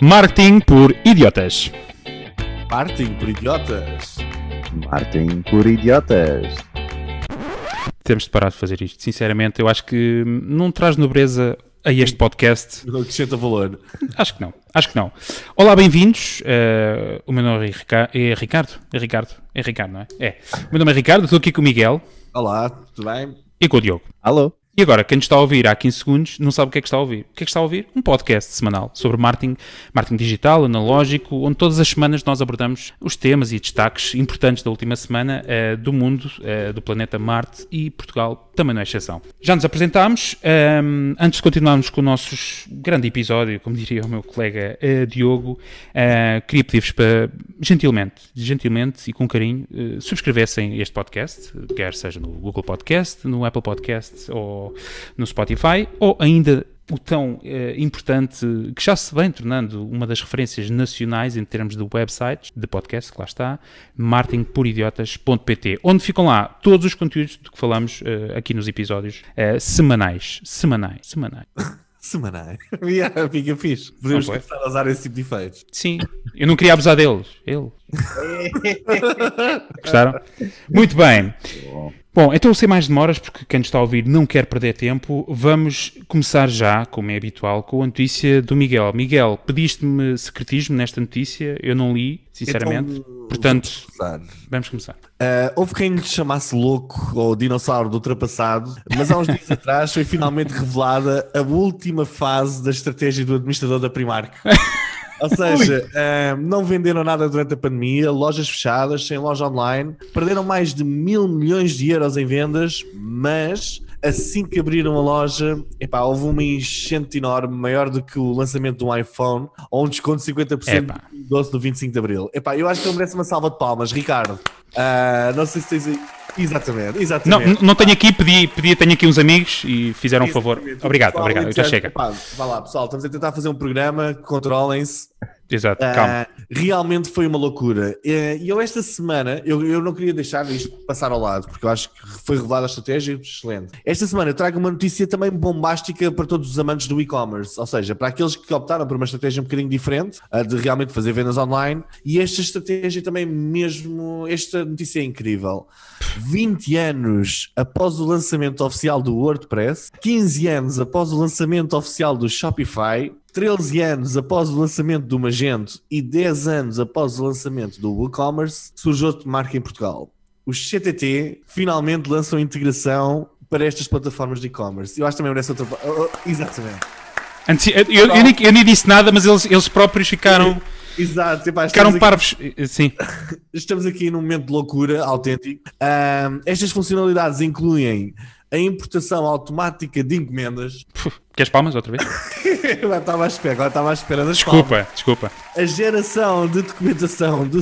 Marketing por idiotas. Marketing por idiotas. Marketing por idiotas. Temos de parar de fazer isto. Sinceramente, eu acho que não traz nobreza a este podcast. Não acrescenta valor. Acho que não. Acho que não. Olá, bem-vindos. Uh, o meu nome é, Rica é Ricardo. É Ricardo. É Ricardo, não é? É. O meu nome é Ricardo. Estou aqui com o Miguel. Olá, tudo bem? E com o Diogo. Alô? E agora, quem nos está a ouvir há 15 segundos não sabe o que é que está a ouvir. O que é que está a ouvir? Um podcast semanal sobre marketing, marketing digital, analógico, onde todas as semanas nós abordamos os temas e destaques importantes da última semana uh, do mundo, uh, do planeta Marte e Portugal também não é exceção. Já nos apresentámos. Um, ehm, antes de continuarmos com o nosso grande episódio, como diria o meu colega uh, Diogo, queria pedir-vos para, gentilmente, gentilmente e com carinho, subscrevessem este podcast, quer seja no Google Podcast, no Apple Podcast ou no Spotify, ou ainda o tão eh, importante, que já se vem tornando uma das referências nacionais em termos de websites, de podcast, que lá está, marketingporidiotas.pt, onde ficam lá todos os conteúdos de que falamos uh, aqui nos episódios uh, semanais. Semanais. Semanais. Semanais. yeah, fica fixe. Podemos começar a usar esse tipo de efeitos. Sim. Eu não queria abusar deles. Ele. Gostaram? Muito bem. Bom, então sem mais demoras, porque quem nos está a ouvir não quer perder tempo, vamos começar já, como é habitual, com a notícia do Miguel. Miguel, pediste-me secretismo nesta notícia, eu não li, sinceramente, então, portanto, vamos começar. Vamos começar. Uh, houve quem lhe chamasse louco ou dinossauro do ultrapassado, mas há uns dias atrás foi finalmente revelada a última fase da estratégia do administrador da Primark. Ou seja, uh, não venderam nada durante a pandemia, lojas fechadas, sem loja online, perderam mais de mil milhões de euros em vendas, mas assim que abriram a loja, epá, houve uma enchente enorme, maior do que o lançamento de um iPhone, ou um desconto de 50% do doce do 25 de Abril. Epá, eu acho que ele merece uma salva de palmas. Ricardo, uh, não sei se tens aí. Exatamente, exatamente. Não, não tenho aqui, pedi, pedi, tenho aqui uns amigos e fizeram um favor. Obrigado, obrigado, já chega. vá lá, pessoal, estamos a tentar fazer um programa, controlem-se. Exato, uh, calma. Realmente foi uma loucura. Eh, e eu esta semana, eu, eu não queria deixar isto passar ao lado, porque eu acho que foi revelada a estratégia excelente. Esta semana eu trago uma notícia também bombástica para todos os amantes do e-commerce, ou seja, para aqueles que optaram por uma estratégia um bocadinho diferente, de realmente fazer vendas online, e esta estratégia também mesmo, esta notícia é incrível. 20 anos após o lançamento oficial do WordPress, 15 anos após o lançamento oficial do Shopify, 13 anos após o lançamento do Magento e 10 anos após o lançamento do WooCommerce, surge outra marca em Portugal. Os CTT finalmente lançam integração para estas plataformas de e-commerce. Eu acho que também merece outra. Oh, oh, exatamente. Antes, eu, eu, eu, nem, eu, nem, disse nada, mas eles, eles próprios ficaram. Exato, Epá, ficaram parvos. Sim. estamos aqui num momento de loucura autêntico. Um, estas funcionalidades incluem a importação automática de encomendas. queres palmas outra vez? agora estava à espera, agora estava à espera das Desculpa, palmas. desculpa. A geração de documentação do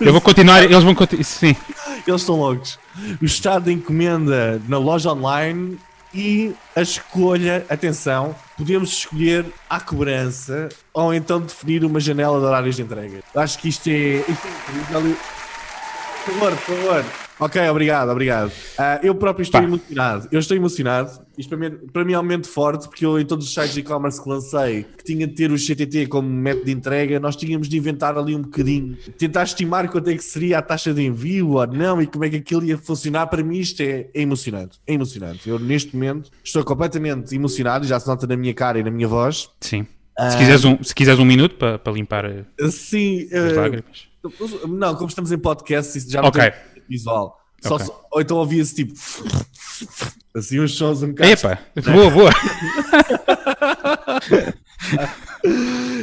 Eu vou continuar, eles vão continuar. Sim. Eles estão loucos. O estado de encomenda na loja online e a escolha, atenção, podemos escolher a cobrança ou então definir uma janela de horários de entrega. Acho que isto é, isto é incrível. Por favor, por favor. Ok, obrigado, obrigado. Uh, eu próprio estou Pá. emocionado. Eu estou emocionado. Isto para mim, para mim é um momento forte, porque eu em todos os sites de e-commerce que lancei, que tinha de ter o CTT como método de entrega, nós tínhamos de inventar ali um bocadinho, tentar estimar quanto é que seria a taxa de envio ou não e como é que aquilo ia funcionar. Para mim isto é, é emocionante. É emocionante. Eu neste momento estou completamente emocionado, já se nota na minha cara e na minha voz. Sim. Uh, se, quiseres um, se quiseres um minuto para, para limpar sim, as uh, lágrimas. Não, como estamos em podcast, isso já não okay. tem visual. Só, okay. Ou então ouvia-se tipo. Assim uns sons um bocado. Epa, boa, boa.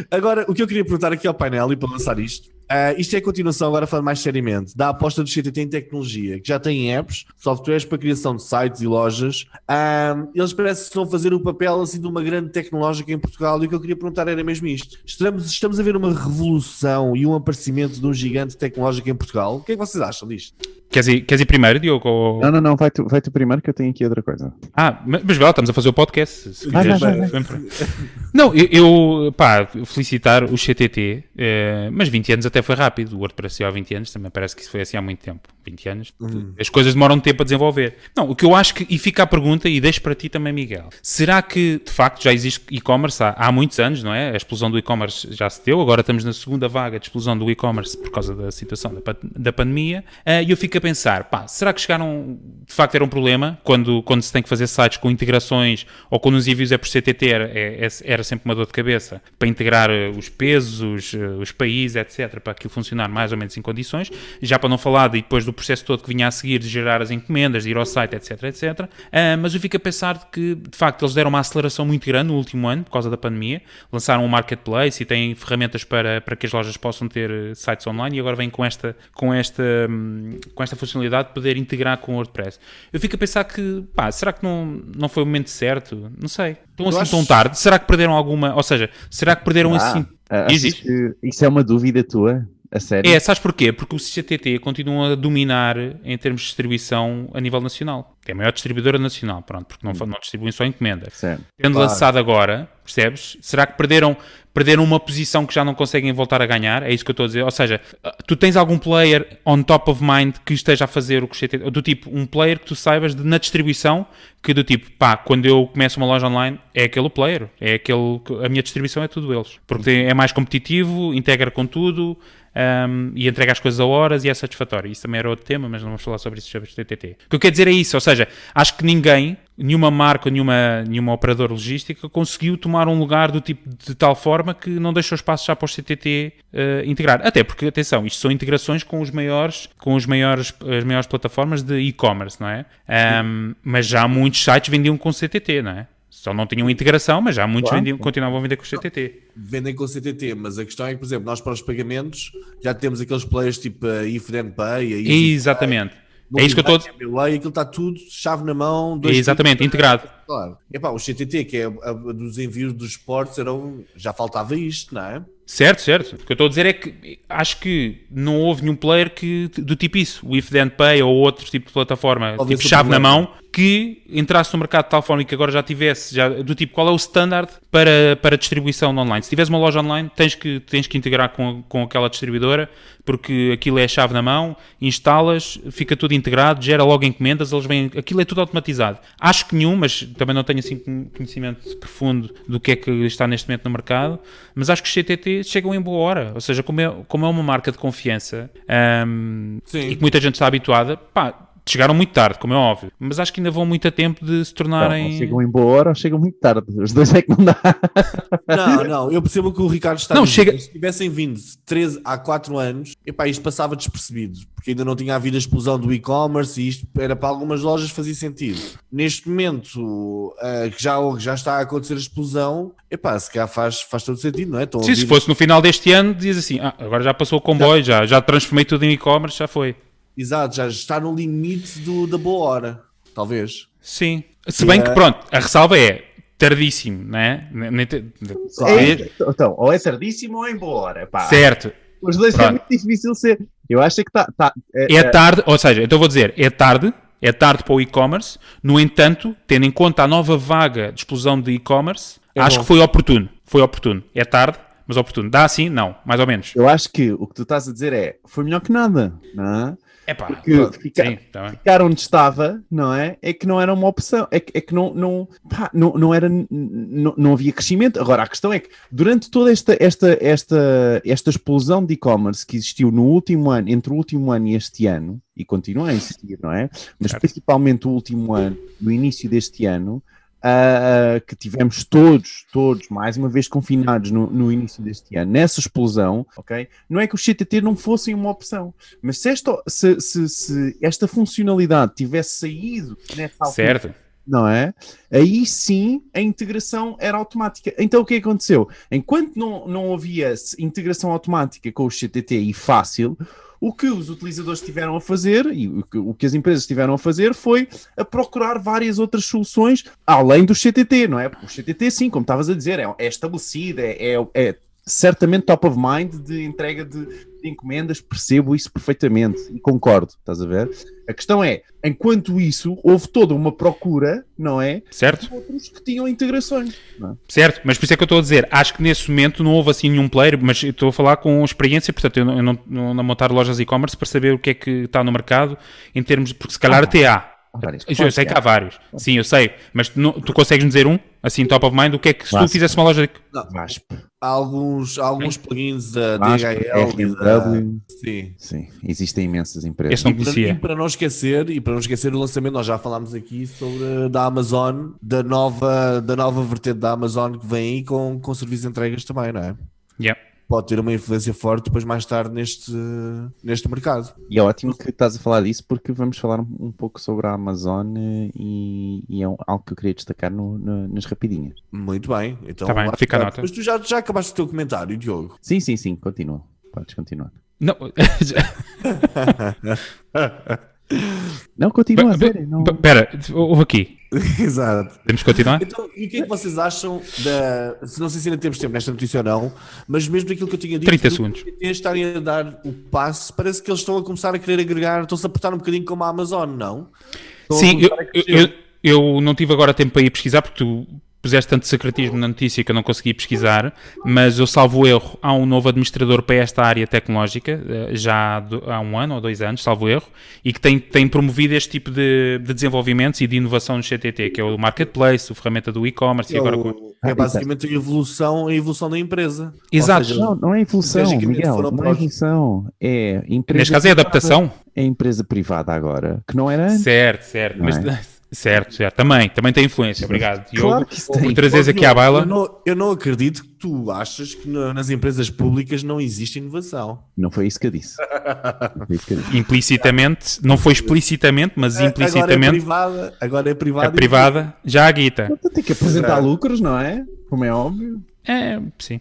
Agora, o que eu queria perguntar aqui ao painel e para lançar isto Uh, isto é a continuação, agora falando mais seriamente, da aposta do CTT em tecnologia, que já tem apps, softwares para criação de sites e lojas. Uh, eles parecem que estão a fazer o papel assim, de uma grande tecnológica em Portugal e o que eu queria perguntar era mesmo isto. Estamos, estamos a ver uma revolução e um aparecimento de um gigante tecnológico em Portugal. O que é que vocês acham disto? Queres ir, queres ir primeiro, Diogo? Ou... Não, não, não, vai tu, vai tu primeiro que eu tenho aqui outra coisa. Ah, mas, vá, estamos a fazer o podcast. Vai, vai, vai, não, eu, eu pá, felicito citar o CTT, eh, mas 20 anos até foi rápido. O WordPress há 20 anos também parece que isso foi assim há muito tempo. 20 anos. Uhum. As coisas demoram tempo a desenvolver. Não, o que eu acho que, e fica a pergunta, e deixo para ti também, Miguel. Será que, de facto, já existe e-commerce há, há muitos anos, não é? A explosão do e-commerce já se deu, agora estamos na segunda vaga de explosão do e-commerce por causa da situação da, da pandemia. Eh, E eu fico a pensar, pá, será que chegaram, de facto era um problema, quando, quando se tem que fazer sites com integrações, ou quando os envios é por CTT, era, é- é- era sempre uma dor de cabeça, para integrar eh, os pesos, os, eh, os países, etc., para aquilo funcionar mais ou menos em condições, já para não falar de, depois do processo todo que vinha a seguir, de gerar as encomendas, de ir ao site, etc., etc., Ah, mas eu fico a pensar que, de facto, eles deram uma aceleração muito grande no último ano, por causa da pandemia, lançaram um marketplace e têm ferramentas para, para que as lojas possam ter eh, sites online e agora vêm com esta, com esta, hum, com esta funcionalidade de poder integrar com o WordPress. Eu fico a pensar que, pá, será que não, não foi o momento certo? Não sei. Estão assim acho- tão tarde? Será que perderam alguma, ou seja, será que perderam Ah, assim? Ah, diz. que isso é uma dúvida tua? A sério? É, sabes porquê? Porque o CTT continua a dominar em termos de distribuição a nível nacional. É a maior distribuidora nacional, pronto, porque não, não distribuem só encomenda. Certo. Tendo Claro. lançado agora, percebes? Será que perderam, perderam uma posição que já não conseguem voltar a ganhar? É isso que eu estou a dizer. Ou seja, tu tens algum player on top of mind que esteja a fazer o que o CTT, do tipo, um player que tu saibas de, na distribuição, que do tipo, pá, quando eu começo uma loja online, é aquele o player, é aquele, que- a minha distribuição é tudo eles. Porque tem- é mais competitivo, integra com tudo, um, e entrega as coisas a horas e é satisfatório. Isso também era outro tema, mas não vamos falar sobre isso sobre o TTT. O que eu quero dizer é isso, ou seja, acho que ninguém, nenhuma marca, nenhuma, nenhuma operadora logística conseguiu tomar um lugar do tipo de tal forma que não deixou espaço já para os CTT eh, integrar. Até porque, atenção, isto são integrações com os maiores, com os maiores, as maiores plataformas de e-commerce, não é? Um, mas já muitos sites vendiam com CTT, não é? Só não tinham integração, mas já muitos Claro. vendiam, continuavam a vender com CTT. vendem com CTT, mas a questão é que, por exemplo, nós para os pagamentos já temos aqueles players tipo a If Then Pay, a Exatamente. É isso que eu estou aquilo está tudo chave na mão. dois Exatamente, integrado. Claro. Epá, o CTT, que é a, a dos envios dos esportes, eram, já faltava isto, não é? Certo, certo. O que eu estou a dizer é que acho que não houve nenhum player que, do tipo isso, o If Then Pay ou outro tipo de plataforma, Talvez tipo chave na mão, que entrasse no mercado de tal forma e que agora já tivesse, já, do tipo, qual é o standard para, para distribuição online? Se tiveres uma loja online, tens que, tens que integrar com, com aquela distribuidora, porque aquilo é a chave na mão, instalas, fica tudo integrado, gera logo encomendas, eles vêm, aquilo é tudo automatizado. Acho que nenhum, mas também não tenho assim conhecimento profundo do que é que está neste momento no mercado, mas acho que os CTT chegam em boa hora, ou seja, como é, como é uma marca de confiança Sim. e que muita gente está habituada, pá, chegaram muito tarde, como é óbvio, mas acho que ainda vão muito a tempo de se tornarem... ou chegam em boa hora ou chegam muito tarde. Os dois é que não dá. Não, não, eu percebo que o Ricardo está Não, chega- Se tivessem vindo 13 há 4 anos, epá, isto passava despercebido, porque ainda não tinha havido a explosão do e-commerce e isto era para algumas lojas fazia sentido. Neste momento, ah, que já, já está a acontecer a explosão, epá, se calhar faz, faz todo sentido, não é? Sim, se fosse no final deste ano, diz assim, ah, agora já passou o comboio, já, já transformei tudo em e-commerce, já foi. Exato, já está no limite do, da boa hora, talvez. Sim. Se bem E, que, pronto, a ressalva é tardíssimo, né? Nem te- É, então, ou é tardíssimo ou é em boa hora. Pá. Certo. Os dois é Pronto. muito difícil ser. Eu acho que está. Tá, é, É tarde, ou seja, então vou dizer, é tarde, é tarde para o e-commerce, no entanto, tendo em conta a nova vaga de explosão de e-commerce, É acho bom. que foi oportuno. Foi oportuno. É tarde, mas oportuno. Dá assim? Não, mais ou menos. eu acho que o que tu estás a dizer é foi melhor que nada. Não é? É pá, Porque pronto, fica- sim, tá. Ficar onde estava, não é? É que não era uma opção, é que, é que não, não, pá, não, não era, não, não havia crescimento. Agora, a questão é que durante toda esta, esta, esta, esta explosão de e-commerce que existiu no último ano, entre o último ano e este ano, e continua a existir, não é? Mas Certo. principalmente o último ano, no início deste ano, ah, que tivemos todos, todos, mais uma vez confinados no, no início deste ano, nessa explosão, ok? Não é que os CTT não fossem uma opção, mas se esta, se, se- se esta funcionalidade tivesse saído nessa altura, Certo. não é? Aí sim a integração era automática. Então o que aconteceu? Enquanto não, não havia integração automática com o CTT e fácil, o que os utilizadores tiveram a fazer e o que, o que as empresas tiveram a fazer foi a procurar várias outras soluções além do CTT, não é? O CTT, sim, como estavas a dizer, é, é estabelecido, é, é, é certamente top of mind de entrega de, de encomendas, percebo isso perfeitamente e concordo, estás a ver? A questão é, enquanto isso, houve toda uma procura, não é? Certo? De outros que tinham integrações. é? Certo, mas por isso é que eu estou a dizer, acho que nesse momento não houve assim nenhum player, mas eu estou a falar com experiência, portanto eu não, eu não, não a montar lojas e-commerce para saber o que é que está no mercado em termos, porque se calhar Ah, até há. Há várias. Eu sei que há vários, sim, eu sei, mas tu, não- tu consegues me dizer um, assim, top of mind, o que é que se tu Vasco. fizesse uma loja de... Vasp, Há alguns, há alguns plugins da Vasp, DHL e da... Sim. Sim, existem imensas empresas. Esse não E para, conhecia. e para não esquecer, e para não esquecer o lançamento, nós já falámos aqui sobre da Amazon, da nova, da nova vertente da Amazon que vem aí com, com serviço de entregas também, não é? Yeah. Pode ter uma influência forte depois mais tarde neste, neste mercado. E é ótimo que estás a falar disso porque vamos falar um, pouco sobre a Amazon eh, e, e é algo que eu queria destacar no- no- nas rapidinhas. Muito bem. Então, Tá bem, lá fica a nota. Mas tu já, já acabaste o teu comentário, Diogo. Sim, sim, sim, continua. Podes continuar. Não, Não, continua, a sério. Não... Pera, houve aqui. Exato. Temos que continuar? Então, e o que é que vocês acham da. se Não sei se ainda temos tempo nesta notícia ou não, mas mesmo daquilo que eu tinha dito. 30 do segundos. Estarem a dar o passo, parece que eles estão a começar a querer agregar, estão-se a apertar um bocadinho como a Amazon, não? Estão Sim, eu, eu- eu não tive agora tempo para ir pesquisar porque tu puseste tanto secretismo na notícia que eu não consegui pesquisar, mas eu salvo erro, há um novo administrador para esta área tecnológica, eh, já há um ano ou dois anos, salvo erro, e que tem, tem promovido este tipo de, de desenvolvimentos e de inovação no CTT, que é o Marketplace, o ferramenta do e-commerce e É, agora... o- com- é basicamente a evolução, a evolução da empresa. Exato. Seja, Não, não é evolução, Miguel. Não é evolução. É empresa Neste caso é privada- adaptação? É empresa privada agora, que não era antes. Certo, certo. Mas, certo, certo. Também, também tem influência. Obrigado, Diogo. Claro que isso por tem. trazeres aqui à baila. Eu não, eu não acredito que tu achas que na- nas empresas públicas não existe inovação. Não foi isso que eu disse. Não foi isso que eu disse. Implicitamente, não foi explicitamente, mas Agora é implicitamente, privada, agora é privada. a privada já a guita. Então tem que apresentar lucros, não é? Como é óbvio. É, sim.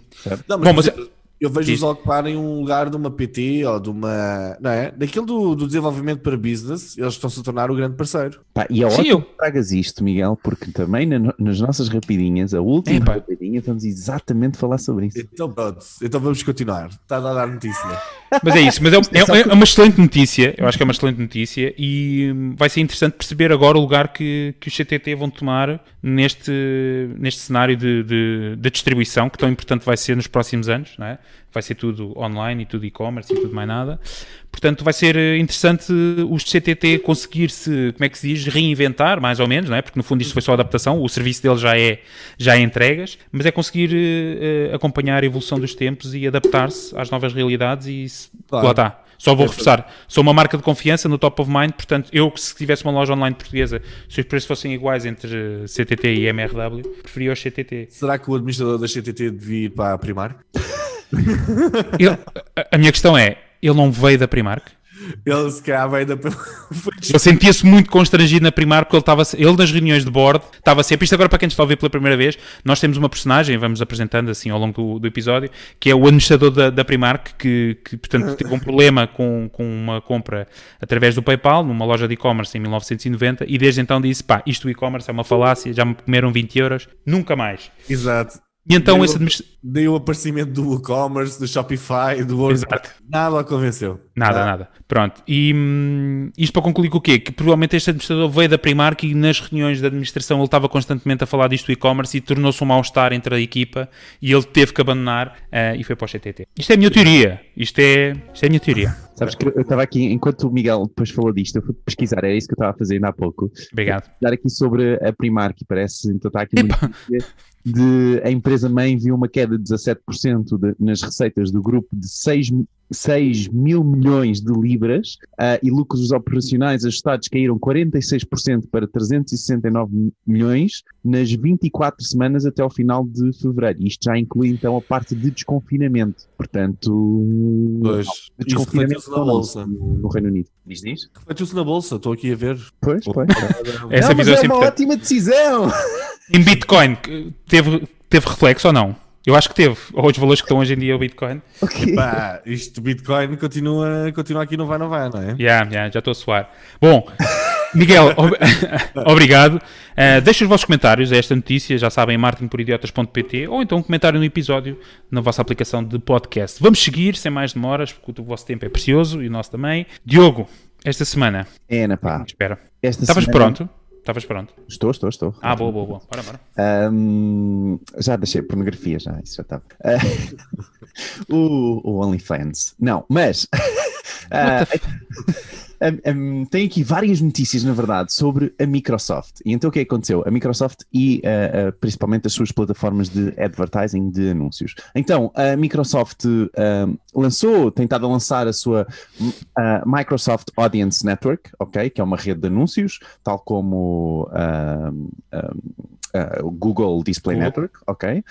Não, Bom, mas- por exemplo, eu vejo-os ocuparem um lugar de uma PT ou de uma. Não é? Daquilo do, do desenvolvimento para business, eles estão-se a tornar o grande parceiro. Pá, e é Sim, ótimo eu- que tragas isto, Miguel, porque também na- nas nossas rapidinhas, a última Epá. rapidinha, vamos exatamente falar sobre isso. Então pronto, então vamos continuar. Está a dar notícia. Mas é isso, mas é, é é- é uma excelente notícia, eu acho que é uma excelente notícia e hum, vai ser interessante perceber agora o lugar que, que os CTT vão tomar neste, neste cenário de, de, de distribuição que tão importante vai ser nos próximos anos, não é? Vai ser tudo online e tudo e-commerce e tudo mais nada. Portanto, vai ser eh, interessante os CTT conseguir-se, como é que se diz, reinventar, mais ou menos, não é? Porque no fundo isto foi só adaptação, o serviço deles já é, já é entregas, mas é conseguir eh, acompanhar a evolução dos tempos e adaptar-se às novas realidades e Claro. lá está. Só vou reforçar, sou uma marca de confiança no top of mind, portanto, eu se tivesse uma loja online portuguesa, se os preços fossem iguais entre CTT e MRW, preferia os CTT. Será que o administrador da CTT devia ir para a Primark? Ele- a- minha questão é, ele não veio da Primark? Ele se calhar veio da. Ele sentia-se muito constrangido na Primark porque ele estava, ele nas reuniões de board estava sempre, isto agora para quem está a ouvir pela primeira vez, nós temos uma personagem, vamos apresentando assim ao longo do, do episódio, que é o administrador da, da Primark, que, que portanto teve um problema com, com uma compra através do PayPal, numa loja de e-commerce em 1990, e desde então disse, pá, isto do e-commerce é uma falácia, já me comeram 20 euros, nunca mais. Exato. E então Eu- esse administrador... Deu o aparecimento do e-commerce, do Shopify, do WordPress. Exato. Nada o convenceu. Nada, Tá? nada. Pronto. E hum, isto para concluir com o quê? Que provavelmente este administrador veio da Primark e nas reuniões da administração ele estava constantemente a falar disto do e-commerce e tornou-se um mal-estar entre a equipa e ele teve que abandonar eh, e foi para o CTT. Isto é a minha teoria. Isto é, isto é a minha teoria. Sabes que eu estava aqui, enquanto o Miguel depois falou disto, eu fui pesquisar, era isso que eu estava a fazer ainda há pouco. Obrigado. Pesquisar aqui sobre a Primark, parece, então está aqui de a empresa-mãe viu uma queda de 17% de- nas receitas do grupo de 6, 6 mil milhões de libras ah, e lucros operacionais ajustados caíram 46% para 369 mi- milhões nas 24 semanas até ao final de fevereiro. Isto já inclui então a parte de desconfinamento. Portanto, Pois. de Isso desconfinamento na não, bolsa. no, no Reino Unido. Diz diz? Refletiu-se na bolsa, estou aqui a ver. Pois, pois. Essa não, mas é uma ótima decisão! Em Bitcoin, teve, teve reflexo ou não? Eu acho que teve. Ou os valores que estão hoje em dia o Bitcoin. Ok. Pá, isto Bitcoin continua, continua aqui, não vai, não vai, não é? Yeah, yeah, já estou a suar. Bom, Miguel, ob obrigado. Uh, deixem os vossos comentários a esta notícia, já sabem, marketingporidiotas.pt ou então um comentário no episódio na vossa aplicação de podcast. Vamos seguir, sem mais demoras, porque o vosso tempo é precioso e o nosso também. Diogo, esta semana. É, na pá. Espera. Estavas semana... pronto? Estavas pronto? Estou, estou, estou. Ah, boa, boa, boa. Bora, bora. Um, já deixei pornografia, já, isso já estava. Uh, o, o OnlyFans. Não, mas. Uh, um, tem aqui várias notícias, na verdade, sobre a Microsoft. E então o que é que aconteceu? A Microsoft e uh, uh, principalmente as suas plataformas de advertising, de anúncios. Então, a Microsoft uh, lançou, tentado lançar a sua Microsoft Audience Network, ok? Que é uma rede de anúncios, tal como o Google Display Google. Network, ok,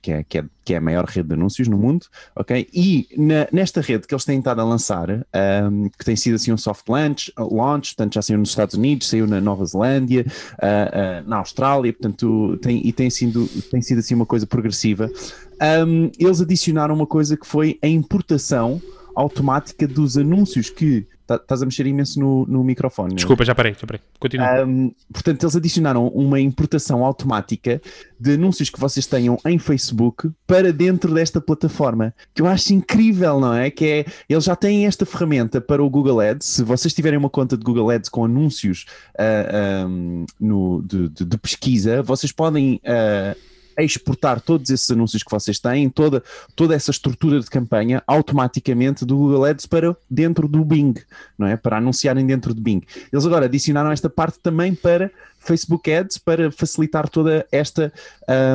que, é, que, é, que é a maior rede de anúncios no mundo, ok, e na, nesta rede que eles têm estado a lançar, um, que tem sido assim um soft launch, launch, portanto já saiu nos Estados Unidos, saiu na Nova Zelândia, uh, na Austrália, portanto, tem, e tem sido, tem sido assim uma coisa progressiva. Um, eles adicionaram uma coisa que foi a importação automática dos anúncios que estás a mexer imenso no, no microfone. Desculpa, já parei, já parei. Continua. Um, portanto, eles adicionaram uma importação automática de anúncios que vocês tenham em Facebook para dentro desta plataforma, que eu acho incrível, não é? Que é, eles já têm esta ferramenta para o Google Ads. Se vocês tiverem uma conta de Google Ads com anúncios uh, ah, um, no, de, de, de, pesquisa, vocês podem uh, exportar todos esses anúncios que vocês têm, toda, toda essa estrutura de campanha, automaticamente do Google Ads para dentro do Bing, não é? Para anunciarem dentro do Bing. Eles agora adicionaram esta parte também para Facebook Ads para facilitar toda esta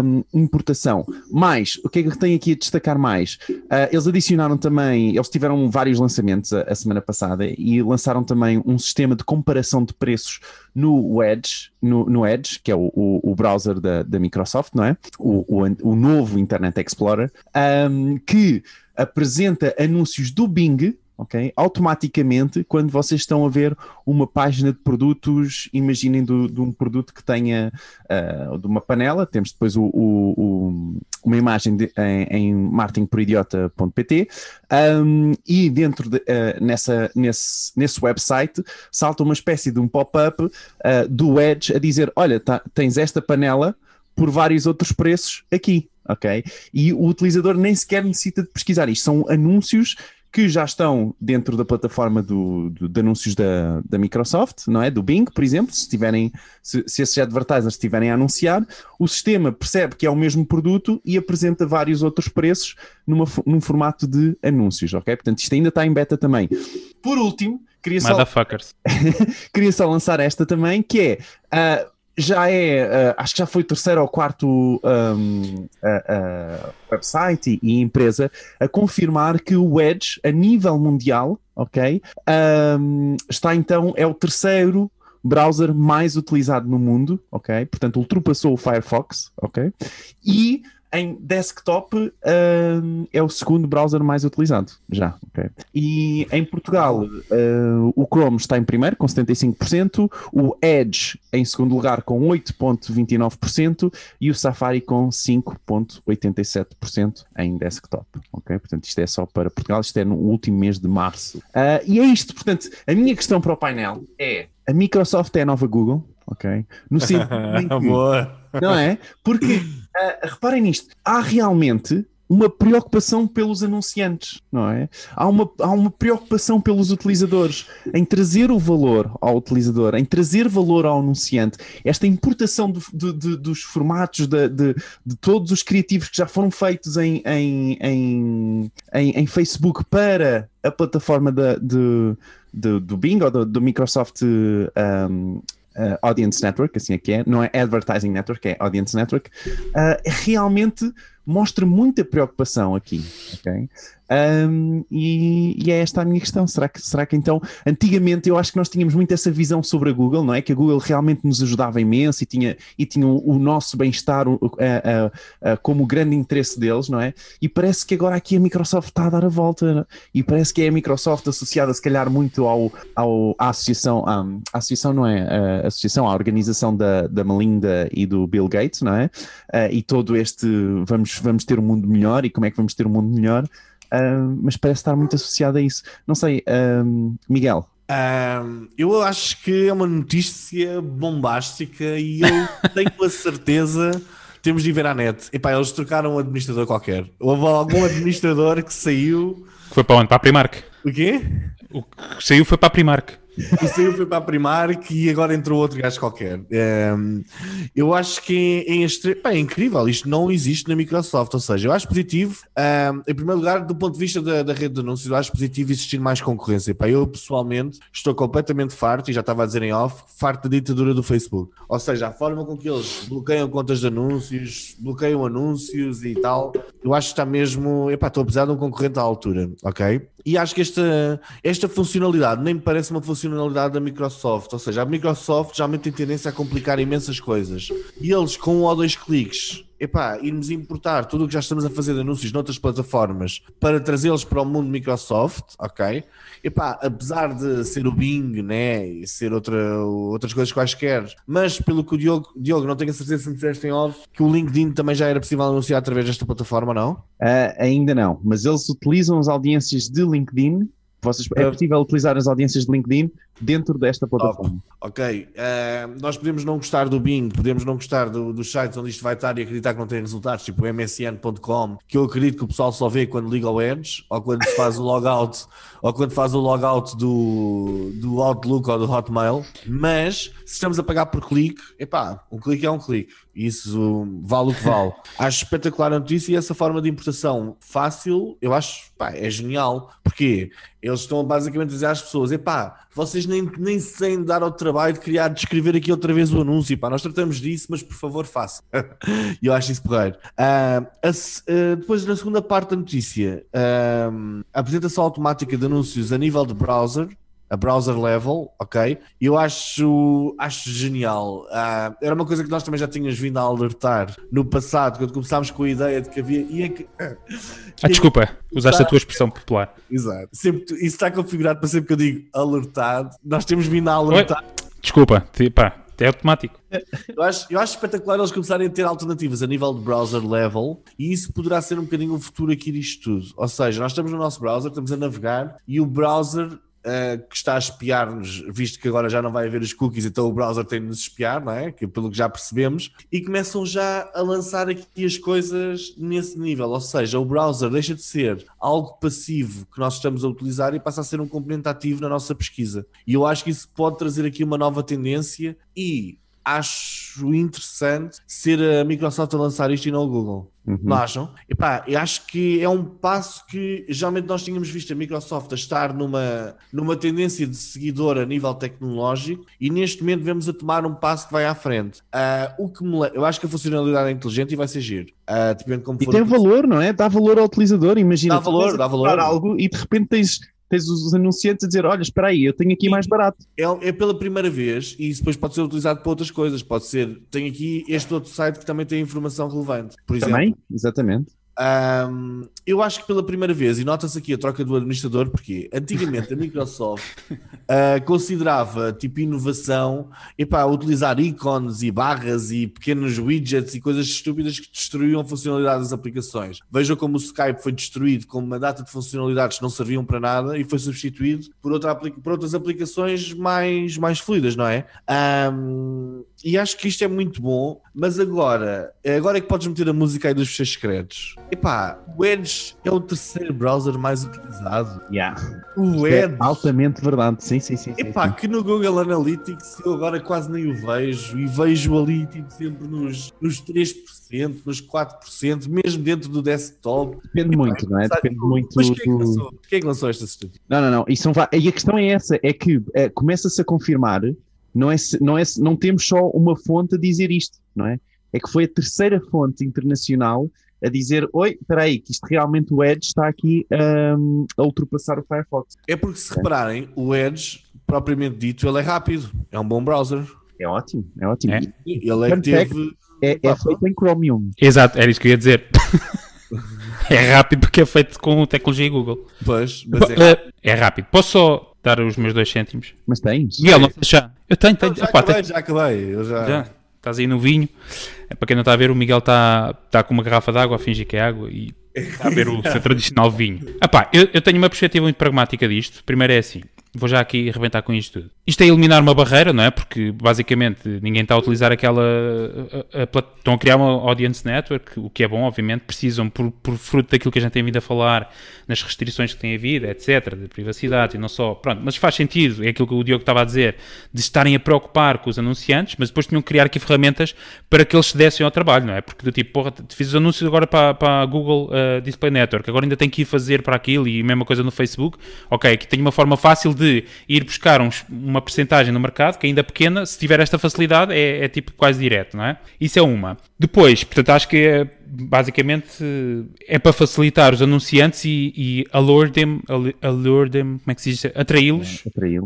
um, importação. Mas, o que é que tenho aqui a destacar mais? Uh, eles adicionaram também, eles tiveram vários lançamentos a, a, semana passada e lançaram também um sistema de comparação de preços no Edge, no, no Edge, que é o, o, o browser da, da, Microsoft, não é? O, o, o novo Internet Explorer, um, que apresenta anúncios do Bing, ok? Automaticamente, quando vocês estão a ver uma página de produtos, imaginem do, de um produto que tenha uh, de uma panela, temos depois o, o, o, uma imagem de, em, em um, e dentro de, uh, nessa, nesse, nesse website salta uma espécie de um pop-up uh, do Edge a dizer: Olha, tá, tens esta panela por vários outros preços aqui. Ok? E o utilizador nem sequer necessita de pesquisar isto. São anúncios que já estão dentro da plataforma do, do, de anúncios da, da Microsoft, não é? Do Bing, por exemplo, se, tiverem, se, se esses advertisers estiverem a anunciar, o sistema percebe que é o mesmo produto e apresenta vários outros preços numa, num formato de anúncios, ok? Portanto, isto ainda está em beta também. Por último, queria só, queria só lançar esta também, que é... Uh, já é, uh, acho que já foi o terceiro ou quarto um, uh, uh, website e, e, empresa a confirmar que o Edge, a nível mundial, ok, um, está então, é o terceiro browser mais utilizado no mundo, ok, portanto ultrapassou o Firefox, ok, e em desktop é o segundo browser mais utilizado, já. Okay. E em Portugal uh, o Chrome está em primeiro com 75%, o Edge em segundo lugar com 8,29% e o Safari com 5,87% em desktop. Ok? Portanto, isto é só para Portugal, isto é no último mês de março. Uh, e é isto, portanto, a minha questão para o painel é: a Microsoft é a nova Google? Ok? No sentido que, não é? Porque uh, reparem nisto, há realmente uma preocupação pelos anunciantes, não é? Há uma, há uma preocupação pelos utilizadores em trazer o valor ao utilizador, em trazer valor ao anunciante. Esta importação do, do, do, dos formatos de, de, de, todos os criativos que já foram feitos em, em, em, em Facebook para a plataforma da, de, de, do Bing ou do, do Microsoft um, uh, Audience Network, assim é que é, não é Advertising Network, é Audience Network, uh, realmente mostra muita preocupação aqui, ok? Um, e, e, é esta a minha questão. Será que, será que então, antigamente eu acho que nós tínhamos muito essa visão sobre a Google, não é? Que a Google realmente nos ajudava imenso e tinha, e tinha o, nosso bem-estar como grande interesse deles, não é? E parece que agora aqui a Microsoft está a dar a volta e parece que é a Microsoft associada, se calhar, muito ao, ao, à associação, à, à associação, não é? A associação, à organização da, da Melinda e do Bill Gates, não é? Uh, e todo este vamos, vamos ter um mundo melhor e como é que vamos ter um mundo melhor? uh, mas parece estar muito associado a isso. Não sei, uh, Miguel, Ahm, eu acho que é uma notícia bombástica e eu tenho a certeza. Temos de ir ver à net. Epá, eles trocaram um administrador qualquer. Houve algum administrador que saiu. Foi para onde? Para a Primark. O quê? O que saiu foi para a Primark. O saiu foi para a Primark e agora entrou outro gajo qualquer. Ahm, eu acho que é, extre- pá, é incrível. Isto não existe na Microsoft. Ou seja, eu acho positivo, ahm, em primeiro lugar, do ponto de vista da, da rede de anúncios, eu acho positivo existir mais concorrência. Pá, eu pessoalmente estou completamente farto, e já estava a dizer em off, farto da ditadura do Facebook. Ou seja, a forma com que eles bloqueiam contas de anúncios, bloqueiam anúncios e tal, eu acho que está mesmo. Epá, estou a precisar de um concorrente à altura, ok? E acho que esta, esta funcionalidade nem me parece uma funcionalidade da Microsoft. Ou seja, a Microsoft geralmente tem tendência a complicar imensas coisas. E eles, com um ou dois cliques, epá, irmos importar tudo o que já estamos a fazer de anúncios noutras plataformas para trazê-los para o mundo Microsoft, ok? Epá, apesar de ser o Bing, né, e ser outra, outras coisas quaisquer, mas pelo que o Diogo, Diogo não tenho a certeza se me disseste em off, que o LinkedIn também já era possível anunciar através desta plataforma, não? Ah, ainda não, mas eles utilizam as audiências de LinkedIn. Vocês, é possível utilizar as audiências de LinkedIn dentro desta plataforma. Ok, eh, nós podemos não gostar do Bing, podemos não gostar do- dos sites onde isto vai estar e acreditar que não tem resultados, tipo o msn.com, que eu acredito que o pessoal só vê quando liga ao Edge, ou quando se faz o logout, ou quando faz o logout do, do Outlook ou do Hotmail, mas se estamos a pagar por clique, epá, um clique é um clique, isso vale o que vale. acho espetacular a notícia e essa forma de importação fácil, eu acho, pá, é genial, porque eles estão basicamente a dizer às pessoas: epá, vocês nem, nem se têm de dar ao trabalho de criar, de escrever aqui outra vez o anúncio, pá, nós tratamos disso, mas por favor façam. E eu acho isso porreiro. Ah, a ah, depois, na segunda parte da notícia, ah, a apresentação automática de anúncios a nível de browser. A browser level, ok? E Eu acho, acho genial. Ah, era uma coisa que nós também já tínhamos vindo a alertar no passado, quando começámos com a ideia de que havia. e é Ah, desculpa, usaste a tua expressão popular. Exato. Sempre, isso está configurado para sempre que eu digo alertado. Nós temos vindo a alertar. Desculpa, te- pá, é automático. Eu acho, eu acho espetacular eles começarem a ter alternativas a nível de browser level e isso poderá ser um bocadinho o futuro aqui disto tudo. Ou seja, nós estamos no nosso browser, estamos a navegar e o browser eh, que está a espiar-nos, visto que agora já não vai haver os cookies, então o browser tem de nos espiar, não é? Que, pelo que já percebemos, e começam já a lançar aqui as coisas nesse nível. Ou seja, o browser deixa de ser algo passivo que nós estamos a utilizar e passa a ser um componente ativo na nossa pesquisa. E eu acho que isso pode trazer aqui uma nova tendência e acho interessante ser a Microsoft a lançar isto e não o Google. Uhum. Não acham? Epá, eu acho que é um passo que geralmente nós tínhamos visto a Microsoft a estar numa, numa tendência de seguidor a nível tecnológico e neste momento vemos a tomar um passo que vai à frente. Ah, o que me eu acho que a funcionalidade é inteligente e vai ser giro. Ah, depende de como E tem valor, não é? Dá valor ao utilizador. Imagina, Dá valor, dá valor. algo e de repente tens, tens os anunciantes a dizer: Olha, espera aí, eu tenho aqui mais barato. É, é pela primeira vez e isso depois pode ser utilizado para outras coisas. Pode ser, tem aqui este outro site que também tem informação relevante. Por exemplo, Também, exatamente. Ahm, eu acho que pela primeira vez, e nota-se aqui a troca do administrador, porque antigamente a Microsoft ah, considerava tipo inovação epá, utilizar ícones e barras e pequenos widgets e coisas estúpidas que destruíam a funcionalidade das aplicações. Vejam como o Skype foi destruído com uma data de funcionalidades que não serviam para nada e foi substituído por, outra por outras aplicações mais, mais fluidas, não é? Ahm, e acho que isto é muito bom, mas agora, agora é que podes meter a música aí dos fecheiros secretos. Epá, o Edge é o terceiro browser mais utilizado. Yeah. O É Edge. altamente verdade. Sim, sim, sim. sim, Epá, sim. que no Google Analytics eu agora quase nem o vejo e vejo ali tipo, sempre nos, nos 3%, nos 4%, mesmo dentro do desktop. Depende muito, não é? Depende muito Mas quem é que do. lançou, quem é que lançou esta estatística? Não, não, não. E, são e a questão é essa: é que é, começa-se a confirmar, não, é, não, é, não temos só uma fonte a dizer isto, não é? É que foi a terceira fonte internacional a dizer: Oi, espera aí, que isto realmente o Edge está aqui hum, a ultrapassar o Firefox. É porque se repararem, o Edge, propriamente dito, ele é rápido, é um bom browser. É ótimo, é ótimo. É. Ele é que Fun fact. teve. É, é feito em Chromium. Exato, era isso que eu ia dizer. é rápido porque é feito com tecnologia Google. Pois, mas é. Eh, É rápido. Posso só dar os meus dois cêntimos? Mas tens. Miguel, não já. Eu tenho, tenho. já, Epá, acabei, tenho- já acabei, eu já. Já, estás aí no vinho. É, Para quem não está a ver, o Miguel está está com uma garrafa de água a fingir que é água e está a ver o seu tradicional vinho. Epá, eu, eu tenho uma perspectiva muito pragmática disto. Primeiro é assim: vou já aqui arrebentar com isto tudo. Isto é eliminar uma barreira, não é? Porque basicamente ninguém está a utilizar aquela. A, a, a, estão a criar uma audience network, o que é bom, obviamente. Precisam, por, por, fruto daquilo que a gente tem vindo a falar, nas restrições que tem havido, etc., de privacidade e não só. Pronto, mas faz sentido, é aquilo que o Diogo estava a dizer, de estarem a preocupar com os anunciantes, mas depois tinham que criar aqui ferramentas para que eles se dessem ao trabalho, não é? Porque do tipo, porra, fiz os anúncios agora para, para a Google uh, Display Network, agora ainda tenho que ir fazer para aquilo e a mesma coisa no Facebook. Ok, aqui tenho uma forma fácil de ir buscar uns, uma percentagem no mercado, que ainda é pequena, se tiver esta facilidade, é, é, tipo quase direto, não é? Isso é uma. Depois, portanto, acho que é, basicamente é para facilitar os anunciantes e, e allure them, allure them, como é que se diz? Atraí-los. Atraí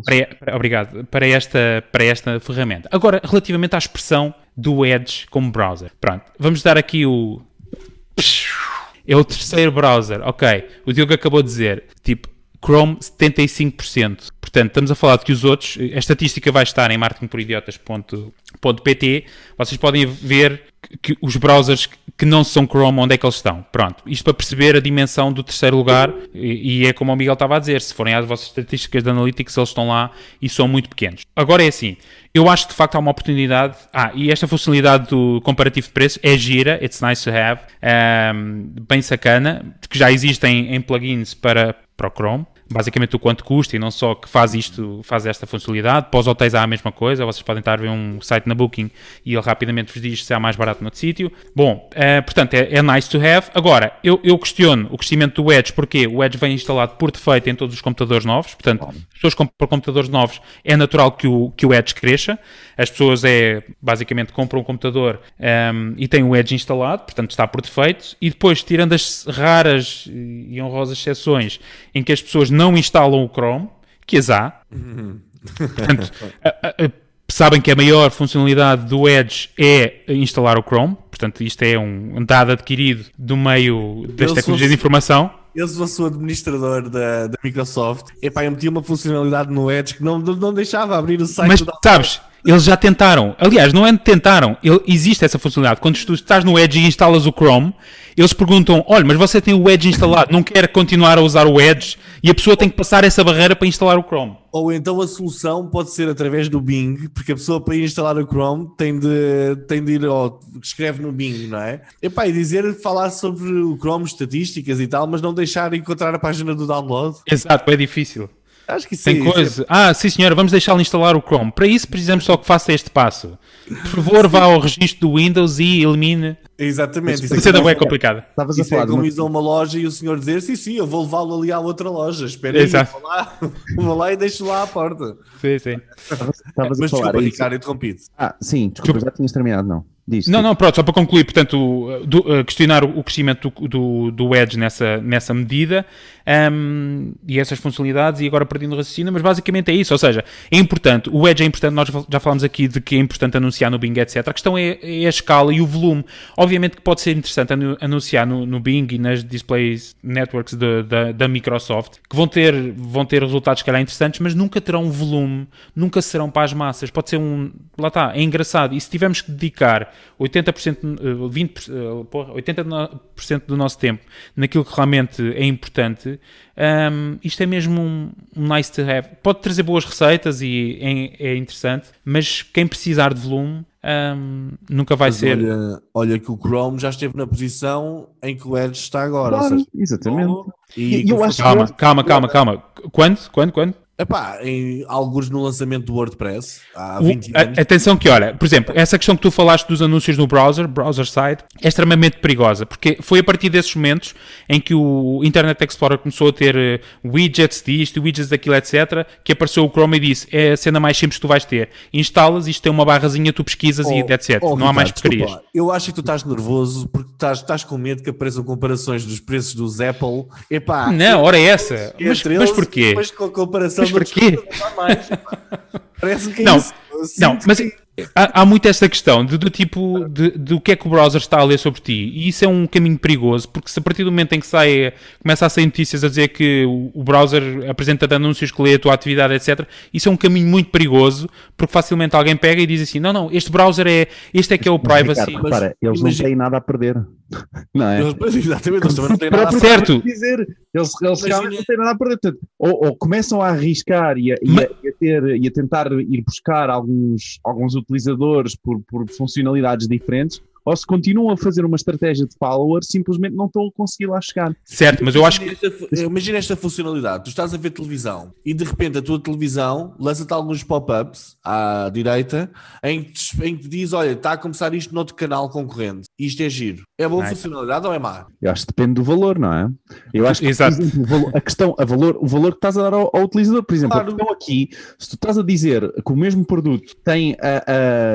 obrigado, para esta, para esta ferramenta. Agora, relativamente à expressão do Edge como browser. Pronto, vamos dar aqui o. É o terceiro browser, ok. O Diogo acabou de dizer, tipo, Chrome 75%. Portanto, estamos a falar de que os outros, a estatística vai estar em marketingporidiotas.pt, vocês podem ver que os browsers que não são Chrome, onde é que eles estão. Pronto, isto para perceber a dimensão do terceiro lugar, e, é como o Miguel estava a dizer, se forem às vossas estatísticas de Analytics, eles estão lá e são muito pequenos. Agora é assim, eu acho que de facto há uma oportunidade, ah, e esta funcionalidade do comparativo de preços é gira, it's nice to have, um, bem sacana, que já existem em plugins para, para o Chrome, basicamente o quanto custa e não só que faz isto, faz esta funcionalidade. Para os hotéis há a mesma coisa, vocês podem estar a ver um site na Booking e ele rapidamente vos diz se há mais barato noutro sítio. Bom, uh, portanto é, é, nice to have. Agora, eu, eu, questiono o crescimento do Edge porque o Edge vem instalado por defeito em todos os computadores novos, portanto, pessoas compram computadores novos, é natural que o, que o Edge cresça. As pessoas é, basicamente compram um computador um, ehm, e têm o Edge instalado, portanto está por defeito, e depois, tirando as raras e honrosas exceções em que as pessoas não não instalam o Chrome, que as há. Portanto, a, a, sabem que a maior funcionalidade do Edge é instalar o Chrome. Portanto, isto é um dado adquirido do meio das tecnologias de informação. Eu sou o administrador da, da Microsoft. Epá, eu meti uma funcionalidade no Edge que não, não deixava abrir o site Mas, do sabes, eles já tentaram. Aliás, não é tentaram. Ele, existe essa funcionalidade. Quando tu estás no Edge e instalas o Chrome, eles perguntam: olha, mas você tem o Edge instalado, não quer continuar a usar o Edge? E a pessoa tem que passar essa barreira para instalar o Chrome. Ou então a solução pode ser através do Bing, porque a pessoa para instalar o Chrome tem de, tem de ir ao. escreve no Bing, não é? Epá, e dizer, falar sobre o Chrome, estatísticas e tal, mas não deixar encontrar a página do download. Exato, é difícil. Acho que sim. Tem coisa. Ah, sim senhora, vamos deixá-lo instalar o Chrome. Para isso precisamos só que faça este passo. Por favor, vá ao registro do Windows e elimine. Exatamente. Isso, isso é, é complicado. Estavas a falar. É como uma... uma loja e o senhor dizer sim, sim, eu vou levá-lo ali à outra loja. Espera aí, vou lá, vou lá e deixo lá à porta. Sim, sim. Estavas a falar. Desculpa, Ricardo, interrompido. Ah, sim, desculpa, já tinhas terminado, não. Não, não, pronto, só para concluir, portanto, do, uh, questionar o, o crescimento do, do, do, Edge nessa, nessa medida um, e essas funcionalidades, e agora perdendo o raciocínio, mas basicamente é isso, ou seja, é importante, o Edge é importante, nós já falamos aqui de que é importante anunciar no Bing, etc. A questão é, é a escala e o volume. Obviamente que pode ser interessante anunciar no, no Bing e nas displays networks de, de, da Microsoft, que vão ter, vão ter resultados, calhar, interessantes, mas nunca terão um volume, nunca serão para as massas. Pode ser um. Lá está, é engraçado. E se tivermos que dedicar 80%, 20, eh, eh, porra, 80% do nosso tempo naquilo que realmente é importante, um, isto é mesmo um, um, nice to have. Pode trazer boas receitas e é, é interessante, mas quem precisar de volume um, nunca vai mas ser. Olha, olha, que o Chrome já esteve na posição em que o Edge está agora. Claro, seja, exatamente. E, e eu acho calma, calma, calma, calma. Quando? Quando? Quando? Epá, em alguns no lançamento do WordPress há 20 o, anos. Atenção que, olha, por exemplo, essa questão que tu falaste dos anúncios no browser, browser side, é extremamente perigosa, porque foi a partir desses momentos em que o Internet Explorer começou a ter eh, widgets disto, widgets daquilo, etc., que apareceu o Chrome e disse, é a cena mais simples que tu vais ter. Instalas, isto tem uma barrazinha, tu pesquisas oh, e etc. Oh, Não há mais porcarias. Eu acho que tu estás nervoso porque estás, estás com medo que apareçam comparações dos preços dos Apple. Epá, não, ora é essa. Mas, mas porquê? Depois com a comparação mas porquê? Parece que é não, isso. Não, mas. Há, há, muito essa questão de, do tipo de, de, o que é que o browser está a ler sobre ti e isso é um caminho perigoso porque se a partir do momento em que sai, começa a sair notícias a dizer que o, o browser apresenta anúncios que lê a tua atividade, etc. Isso é um caminho muito perigoso porque facilmente alguém pega e diz assim: não, não, este browser é este é que é o privacy. Ricardo, repara, eles não têm nada a perder. Não é? Eles, exatamente, eles também não têm nada a. Certo. dizer. Eles, eles realmente não têm nada a perder. Portanto, ou, ou começam a arriscar e a, e a- Mas- e a ter, e a tentar ir buscar alguns, alguns utilizadores por, por funcionalidades diferentes, ou se continuam a fazer uma estratégia de follower, simplesmente não estão a conseguir lá chegar. Certo, mas eu acho que. Imagina esta, funcionalidade: tu estás a ver televisão e de repente a tua televisão lança-te alguns pop-ups à direita em que, te, em que te diz: Olha, está a começar isto noutro canal concorrente. Isto é giro. É boa Nice. funcionalidade ou é má? Eu acho que depende do valor, não é? Eu acho que, Exato. por exemplo, o valor- a questão, a valor, o valor que estás a dar ao, ao utilizador, por exemplo, Claro. a aqui, se tu estás a dizer que o mesmo produto tem, a-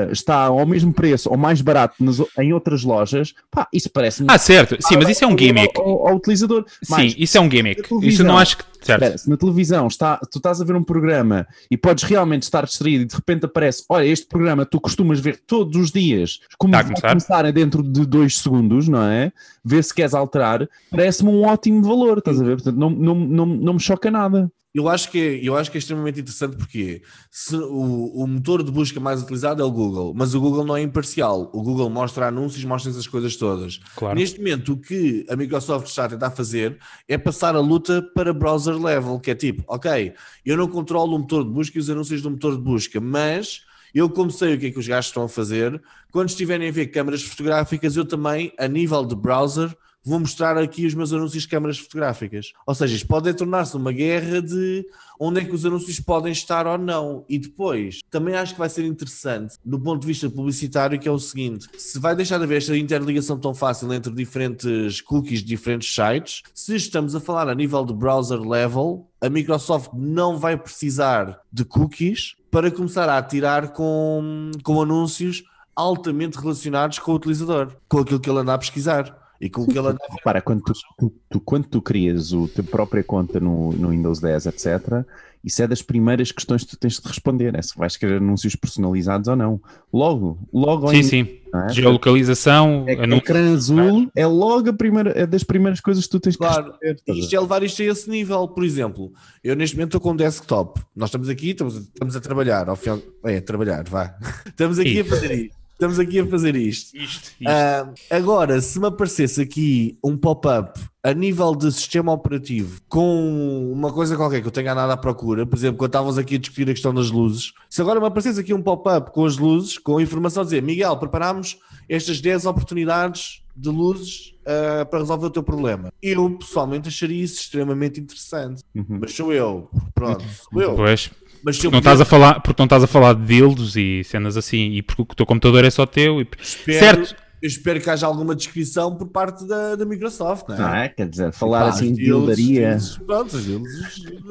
a- está ao mesmo preço ou mais barato nas em outras lojas, pá, isso parece-me Ah, certo. Sim, mas isso é um gimmick. Ao, ao utilizador. Sim, Mais, isso é um gimmick. Isso não acho que. Certo. Espera, se na televisão está, tu estás a ver um programa e podes realmente estar distraído e de repente aparece, olha, este programa tu costumas ver todos os dias, como Está a começar. começar dentro de dois segundos, não é? Ver se queres alterar, parece-me um ótimo valor, estás a ver? Portanto, não, não, não, não me choca nada. Eu acho que é, eu acho que é extremamente interessante porque se o, o motor de busca mais utilizado é o Google, mas o Google não é imparcial. O Google mostra anúncios, mostra essas coisas todas. Claro. Neste momento, o que a Microsoft está a tentar fazer é passar a luta para browser level, que é tipo, ok, eu não controlo o motor de busca e os anúncios do motor de busca, mas eu, como sei o que é que os gajos estão a fazer, quando estiverem a ver câmaras fotográficas, eu também, a nível de browser, vou mostrar aqui os meus anúncios de câmaras fotográficas. Ou seja, isto pode tornar-se uma guerra de onde é que os anúncios podem estar ou não. E depois, também acho que vai ser interessante, do ponto de vista publicitário, que é o seguinte: se vai deixar de haver esta interligação tão fácil entre diferentes cookies diferentes sites, se estamos a falar a nível de browser level, a Microsoft não vai precisar de cookies para começar a atirar com, com anúncios altamente relacionados com o utilizador, com aquilo que ele anda a pesquisar e com o que ele. Repara, quando tu, tu- tu- quando tu crias a tua própria conta no, no Windows 10, etc., isso é das primeiras questões que tu tens de responder, é se vais querer anúncios personalizados ou não. Logo, logo Sim, início, sim. é? Geolocalização, É que o anúncios. ecrã azul é logo a primeira, é das primeiras coisas que tu tens que Claro, responder. a ver? isto é levar isto a esse nível. Por exemplo, eu neste momento estou com um desktop. Nós estamos aqui, estamos, estamos a trabalhar. Ao final, é, a trabalhar, vá. Estamos aqui a fazer isto. Estamos aqui a fazer isto. Isto, isto. Ah, agora, se me aparecesse aqui um pop-up a nível de sistema operativo com uma coisa qualquer que eu tenha nada à procura, por exemplo, quando estávamos aqui a discutir a questão das luzes, se agora me aparecesse aqui um pop-up com as luzes, com a informação a dizer Miguel, preparámos estas 10 oportunidades de luzes ah, para resolver o teu problema. Eu pessoalmente acharia isso extremamente interessante. Uhum. Mas sou eu, pronto, sou eu. Pois, Mas não estás a falar, porque não estás a falar de dildos e cenas assim, e porque o teu computador é só teu. E... espero, Certo. Eu espero que haja alguma descrição por parte da, da Microsoft, não é? Não é? Quer dizer, falar Pá, assim de eles- Pronto,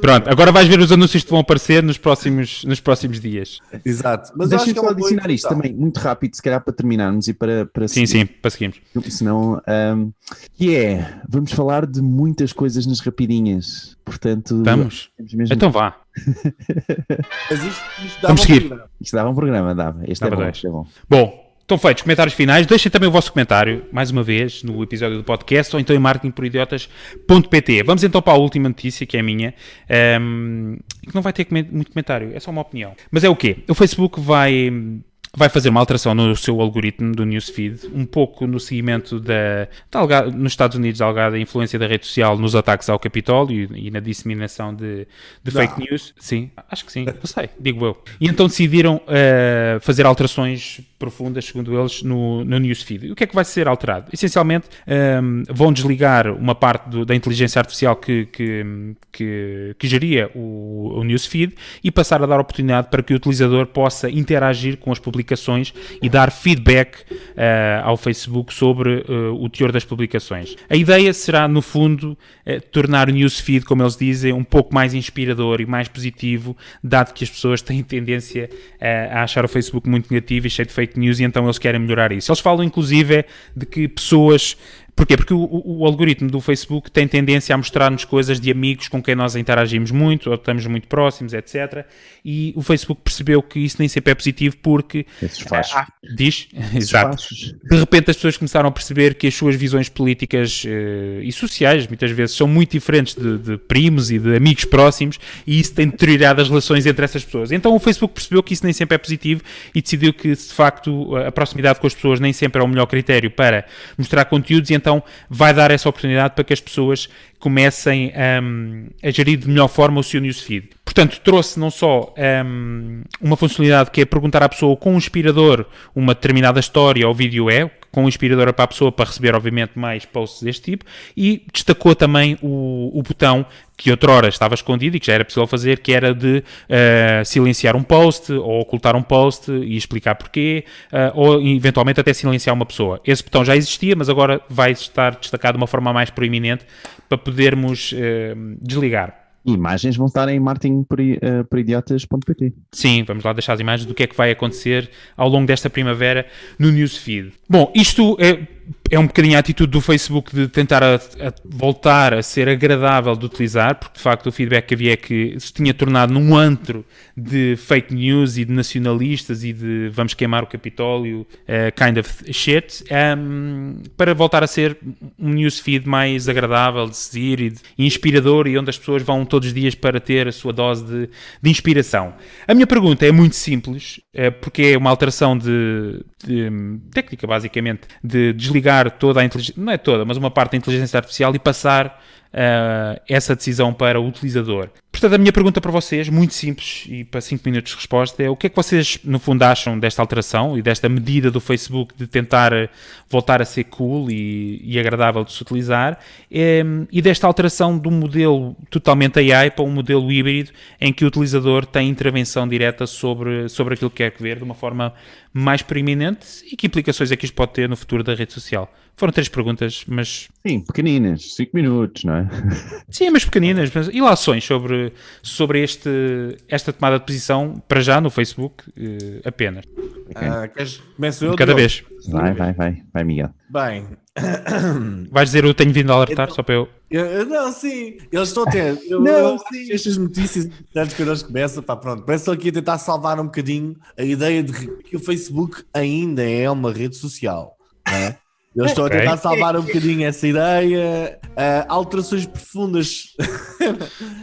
Pronto, agora vais ver os anúncios que vão aparecer nos próximos, nos próximos dias. Exato. Mas Deixa-me que é só adicionar isto também, muito rápido, se calhar para terminarmos e para, para Sim, sim, para seguirmos. Senão, um, que é, vamos falar de muitas coisas nas rapidinhas. Portanto, Estamos? mesmo- Então vá. Mas isto, isto dá Vamos seguir. oportunidade. isto dava um programa, dava. Este Dava é bom, este é bom. Bom, estão feitos comentários finais. Deixem também o vosso comentário, mais uma vez, no episódio do podcast ou então em marketingporidiotas.pt. Vamos então para a última notícia, que é a minha, ehm, que não vai ter muito comentário, é só uma opinião. Mas é o quê? O Facebook vai, vai fazer uma alteração no seu algoritmo do newsfeed, um pouco no seguimento da, da alga- nos Estados Unidos, da alegada influência da rede social nos ataques ao Capitólio e, e na disseminação de, de fake news. Sim, acho que sim, não sei, digo eu. E então decidiram eh, fazer alterações profundas, segundo eles, no, no newsfeed. O que é que vai ser alterado? Essencialmente, ehm, vão desligar uma parte do- da inteligência artificial que, que, que, que geria o, o newsfeed e passar a dar oportunidade para que o utilizador possa interagir com as publicações e dar feedback eh, ao Facebook sobre eh, o teor das publicações. A ideia será, no fundo, eh, tornar o newsfeed, como eles dizem, um pouco mais inspirador e mais positivo, dado que as pessoas têm tendência a achar o Facebook muito negativo e cheio de news e então eles querem melhorar isso. Eles falam, inclusive, de que pessoas Porquê? Porque o, o, o algoritmo do Facebook tem tendência a mostrar-nos coisas de amigos com quem nós interagimos muito, ou estamos muito próximos, etc. E o Facebook percebeu que isso nem sempre é positivo porque... Esses fachos. Ah, diz? Esses Exato. fachos. De repente as pessoas começaram a perceber que as suas visões políticas eh, e sociais, muitas vezes, são muito diferentes de, de primos e de amigos próximos e isso tem deteriorado as relações entre essas pessoas. Então o Facebook percebeu que isso nem sempre é positivo e decidiu que, de facto, a proximidade com as pessoas nem sempre é o melhor critério para mostrar conteúdos e então vai dar essa oportunidade para que as pessoas comecem hum, a gerir de melhor forma o seu newsfeed. Portanto, trouxe não só hum, uma funcionalidade que é perguntar à pessoa com um inspirador uma determinada história ou vídeo é, com um inspirador para a pessoa para receber, obviamente, mais posts deste tipo, e destacou também o, o botão que outrora estava escondido e que já era possível fazer, que era de uh, silenciar um post ou ocultar um post e explicar porquê, uh, ou eventualmente até silenciar uma pessoa. Esse botão já existia, mas agora vai estar destacado de uma forma mais proeminente para podermos uh, desligar. Imagens vão estar em martinperidiotas.pt. Sim, vamos lá deixar as imagens do que é que vai acontecer ao longo desta primavera no newsfeed. Bom, isto é, é um bocadinho a atitude do Facebook de tentar a, a voltar a ser agradável de utilizar, porque de facto o feedback que havia é que se tinha tornado num antro de fake news e de nacionalistas e de vamos queimar o Capitólio, uh, kind of shit, um, para voltar a ser um newsfeed mais agradável de seguir e, de, inspirador e onde as pessoas vão todos os dias para ter a sua dose de, de inspiração. A minha pergunta é muito simples, uh, porque é uma alteração de, de técnica, basicamente, de desligar toda a inteligência, não é toda, mas uma parte da inteligência artificial e passar uh, essa decisão para o utilizador. Portanto, a minha pergunta para vocês, muito simples e para 5 minutos de resposta, é o que é que vocês, no fundo, acham desta alteração e desta medida do Facebook de tentar voltar a ser cool e, e agradável de se utilizar e, e desta alteração do modelo totalmente AI para um modelo híbrido em que o utilizador tem intervenção direta sobre, sobre aquilo que quer ver de uma forma mais preeminente e que implicações é que isto pode ter no futuro da rede social? Foram três perguntas, mas. Sim, pequeninas, 5 minutos, não é? Sim, mas pequeninas. Mas... E lações sobre, sobre este, esta tomada de posição, para já no Facebook, uh, apenas. Okay. Uh, queres, começo eu? Cada vez. Vai, vai, vai, vai, Miguel. Bem. Vais dizer eu tenho vindo a alertar, então, só para eu. eu. Não, sim, eles estão a ter. Eu, não, eu, sim. Estas notícias, antes que nós começam, pá, pronto, parece que aqui a tentar salvar um bocadinho a ideia de que o Facebook ainda é uma rede social. Não é? Eu estou okay. a tentar salvar um bocadinho essa ideia. Uh, alterações profundas.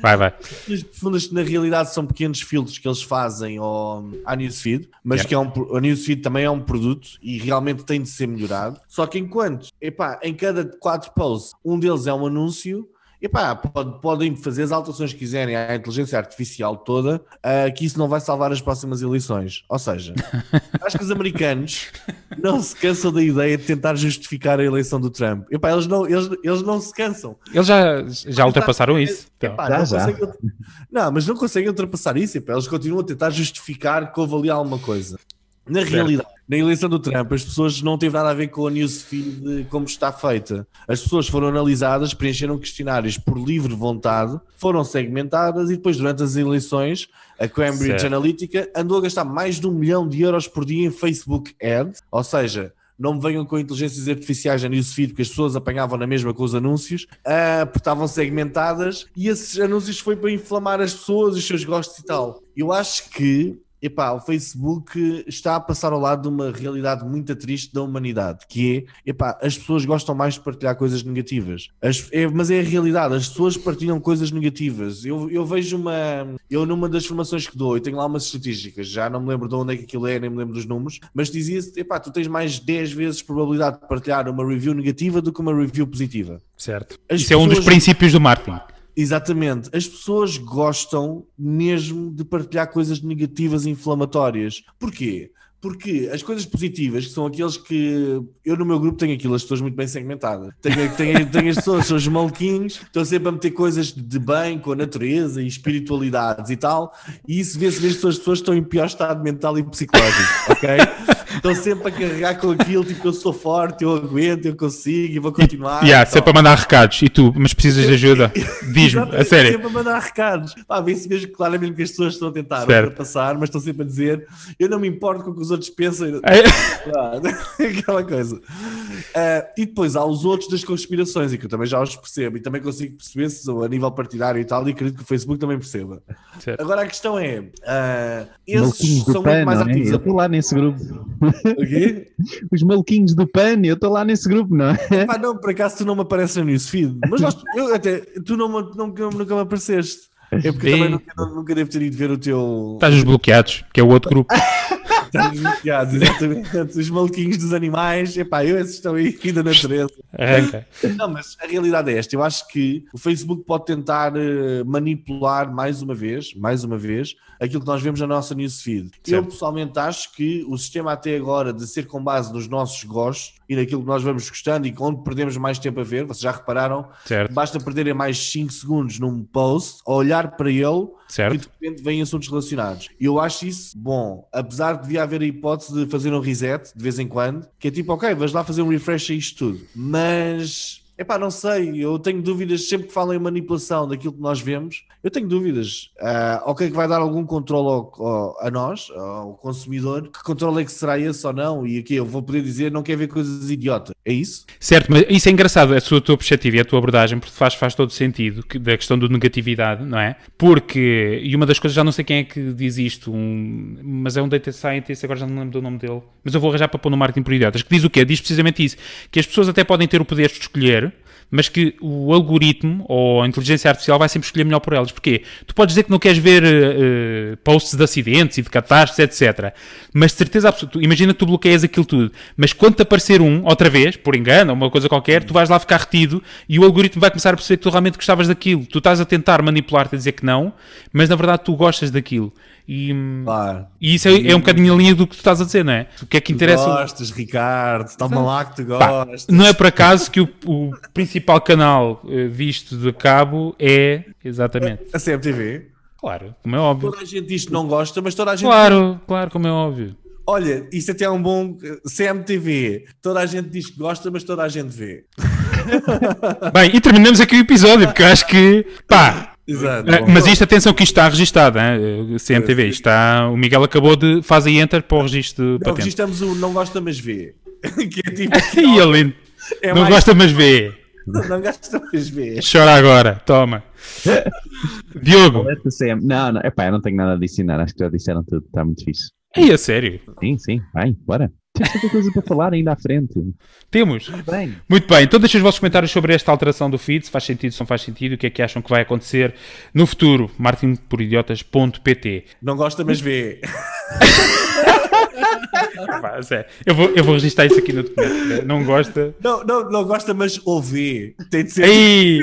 vai, vai. Alterações profundas que na realidade são pequenos filtros que eles fazem ao, à Newsfeed, mas yeah. que é um, a Newsfeed também é um produto e realmente tem de ser melhorado. Só que enquanto, epá, em cada quatro posts, um deles é um anúncio, Epá, pode, podem fazer as alterações que quiserem à inteligência artificial toda, uh, que isso não vai salvar as próximas eleições. Ou seja, acho que os americanos não se cansam da ideia de tentar justificar a eleição do Trump. Epá, eles, não, eles, eles não se cansam. Eles já, já ultrapassaram isso. Epá, já, não, já. Conseguem, não, mas não conseguem ultrapassar isso. Epá, eles continuam a tentar justificar que houve ali alguma coisa. Na certo. realidade, na eleição do Trump, as pessoas não teve nada a ver com a newsfeed como está feita. As pessoas foram analisadas, preencheram questionários por livre vontade, foram segmentadas e depois, durante as eleições, a Cambridge certo. Analytica andou a gastar mais de um milhão de euros por dia em Facebook Ads, ou seja, não me venham com inteligências artificiais na newsfeed, porque as pessoas apanhavam na mesma com os anúncios, uh, porque estavam segmentadas e esses anúncios foi para inflamar as pessoas, os seus gostos e tal. Eu acho que epá, o Facebook está a passar ao lado de uma realidade muito triste da humanidade, que é, epá, as pessoas gostam mais de partilhar coisas negativas. As, é, mas é a realidade, as pessoas partilham coisas negativas. Eu, eu vejo uma, eu numa das formações que dou, eu tenho lá umas estatísticas, já não me lembro de onde é que aquilo é, nem me lembro dos números, mas dizia-se, epá, tu tens mais 10 vezes probabilidade de partilhar uma review negativa do que uma review positiva. Certo. As Isso pessoas... é um dos princípios do marketing. Exatamente. As pessoas gostam mesmo de partilhar coisas negativas e inflamatórias. Porquê? Porque as coisas positivas, que são aqueles que eu no meu grupo tenho aquilo, as pessoas muito bem segmentadas. Tenho, tenho, tenho as pessoas, são os maluquinhos, estão sempre a meter coisas de bem com a natureza e espiritualidades e tal, e isso vê-se que as pessoas estão em pior estado mental e psicológico, ok? Estão sempre a carregar com aquilo, tipo, eu sou forte, eu aguento, eu consigo e vou continuar. Yeah, sempre a mandar recados. E tu, mas precisas de ajuda? Diz-me, a sério. Sempre a mandar recados. Pá, vê-se mesmo claramente que as pessoas estão a tentar Certo. ultrapassar, mas estão sempre a dizer: Eu não me importo com o que os outros pensam. É, Aquela coisa. Ah, e depois há os outros das conspirações, e que eu também já os percebo, e também consigo perceber se a nível partidário e tal, e acredito que o Facebook também perceba. Certo. Agora a questão é: ah, esses são muito mais é? ativos. Eu estou lá nesse grupo. O quê? Os maluquinhos do PAN, eu estou lá nesse grupo, não é? Pá, não, por acaso tu não me apareces no newsfeed, mas nós, eu até, tu não, me- nunca, me apareceste. É porque eu Sim. também nunca, nunca devo ter ido ver o teu. Estás os bloqueados, que é o outro grupo. Exatamente. Os maluquinhos dos animais, epá, eu esses estão aí aqui da natureza. Não, mas a realidade é esta. Eu acho que o Facebook pode tentar eh, manipular mais uma vez, mais uma vez, aquilo que nós vemos na nossa newsfeed. Eu pessoalmente acho que o sistema até agora de ser com base nos nossos gostos e naquilo que nós vamos gostando e onde perdemos mais tempo a ver, vocês já repararam, Certo, basta perderem mais 5 segundos num post, a olhar para ele e certo. de repente vêm assuntos relacionados. E eu acho isso bom, apesar de haver a hipótese de fazer um reset de vez em quando, que é tipo, ok, vais lá fazer um refresh a isto tudo. Mas, epá, não sei, eu tenho dúvidas, sempre que falam em manipulação daquilo que nós vemos, eu tenho dúvidas. Ah, ok, que vai dar algum controle ao- ao- a nós, ao consumidor, que controle é que será esse ou não? E aqui eu vou poder dizer, não quer ver coisas idiotas. É isso? Certo, mas isso é engraçado, a sua, a tua perspectiva e a tua abordagem, porque faz, faz todo sentido que- da questão do negatividade, não é? Porque, e uma das coisas, já não sei quem é que diz isto, um, mas é um data scientist, agora já não lembro do nome dele, mas eu vou arranjar para pôr no marketing por idiotas, que diz o quê? Diz precisamente isso, que as pessoas até podem ter o poder de escolher, mas que o algoritmo ou a inteligência artificial vai sempre escolher melhor por elas. Porquê? Tu podes dizer que não queres ver eh, posts de acidentes e de catástrofes, etc. Mas de certeza absoluta, imagina que tu bloqueias aquilo tudo, mas quando te aparecer um, outra vez, por engano, ou uma coisa qualquer, tu vais lá ficar retido e o algoritmo vai começar a perceber que tu realmente gostavas daquilo. Tu estás a tentar manipular-te a dizer que não, mas na verdade tu gostas daquilo. E, Claro. e isso é, é um bocadinho a linha do que tu estás a dizer, não é? O que é que interessa? Gostas, Ricardo, toma lá que tu Pá, gostas. não é por acaso que o, o principal canal eh, visto de cabo é exatamente. A CMTV. Claro, como é óbvio. Toda a gente diz que não gosta, mas toda a gente. Claro, claro, como é óbvio. Olha, isto até é um bom CMTV. Toda a gente diz que gosta, mas toda a gente vê. Bem, e terminamos aqui o episódio, porque eu acho que. Pá! Exato. eh, Mas isto, atenção, que isto está registado, hein? eh, CMTV. Isto está, o Miguel acabou de. Faz aí enter para o registro de Não, patente. registramos o não gosta, mas vê. que é tipo. E ele é não mais- gosta, mas vê. Não gosta, mas vê. Chora agora, toma. Diogo, CM. Não, não, epá, eu não tenho nada a adicionar, acho que já disseram tudo, está muito fixe. aí a sério, Sim, sim, vai, bora. Tens tanta coisa para falar ainda à frente. temos. Bem, Muito bem, então deixem os vossos comentários sobre esta alteração do feed, se faz sentido, se não faz sentido, o que é que acham que vai acontecer no futuro. martinporidiotas.pt Não gosta, mas vê. Sério, eu, vou, eu vou registrar isso aqui no documento. né? Não gosta? Não, não, não gosta, mas ouve. Tem de ser. Ei!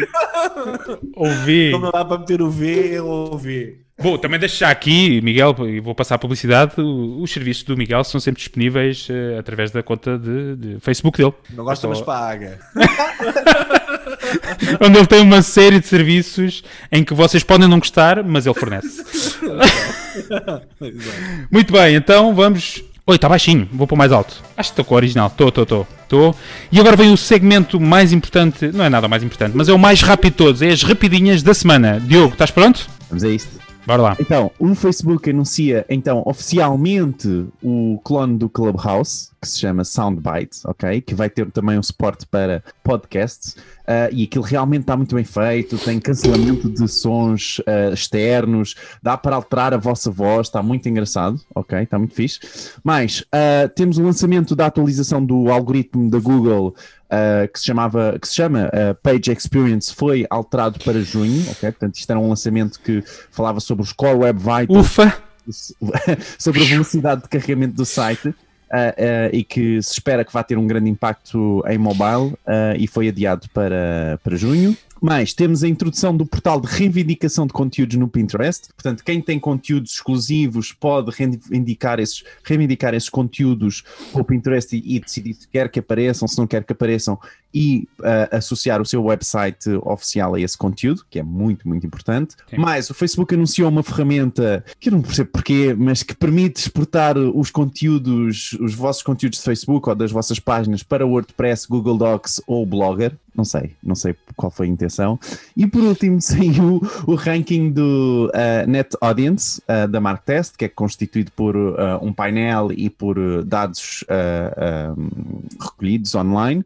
Ouvi. Não dá para meter o V, é ouve. Bom, também deixo já aqui, Miguel, e vou passar a publicidade, os serviços do Miguel são sempre disponíveis eh, através da conta de, de Facebook dele. Não gosta, mas paga. onde ele tem uma série de serviços em que vocês podem não gostar, mas ele fornece. Muito bem, então vamos. Oi, está baixinho, vou pôr mais alto. Acho que estou com o original. Estou, estou, estou. Estou. E agora vem o segmento mais importante. Não é nada mais importante, mas é o mais rápido de todos. É as rapidinhas da semana. Diogo, estás pronto? vamos a isto. Bora lá. Então, o Facebook anuncia então oficialmente o clone do Clubhouse, que se chama Soundbite, ok? Que vai ter também um suporte para podcasts. Ah, e aquilo realmente está muito bem feito, tem cancelamento de sons ah, externos, dá para alterar a vossa voz, está muito engraçado, ok? Está muito fixe. Mas ah, temos o lançamento da atualização do algoritmo da Google Uh, que se chamava, que se chama uh, Page Experience foi alterado para junho, ok? Portanto, isto era um lançamento que falava sobre os Core Web Vitals, Ufa! sobre a velocidade de carregamento do site uh, e que se espera que vá ter um grande impacto em mobile uh, e foi adiado para, para junho. Mais, temos a introdução do portal de reivindicação de conteúdos no Pinterest. Portanto, quem tem conteúdos exclusivos pode reivindicar esses, reivindicar esses conteúdos com o Pinterest e, e decidir se quer que apareçam, se não quer que apareçam e uh, associar o seu website oficial a esse conteúdo, que é muito, muito importante. Sim. Mas o Facebook anunciou uma ferramenta que eu não percebo porquê, mas que permite exportar os conteúdos, os vossos conteúdos de Facebook ou das vossas páginas para WordPress, Google Docs ou Blogger. Não sei, não sei qual foi a intenção. E por último saiu o ranking do uh, Net Audience uh, da MarkTest, que é constituído por um painel e por dados um, recolhidos online,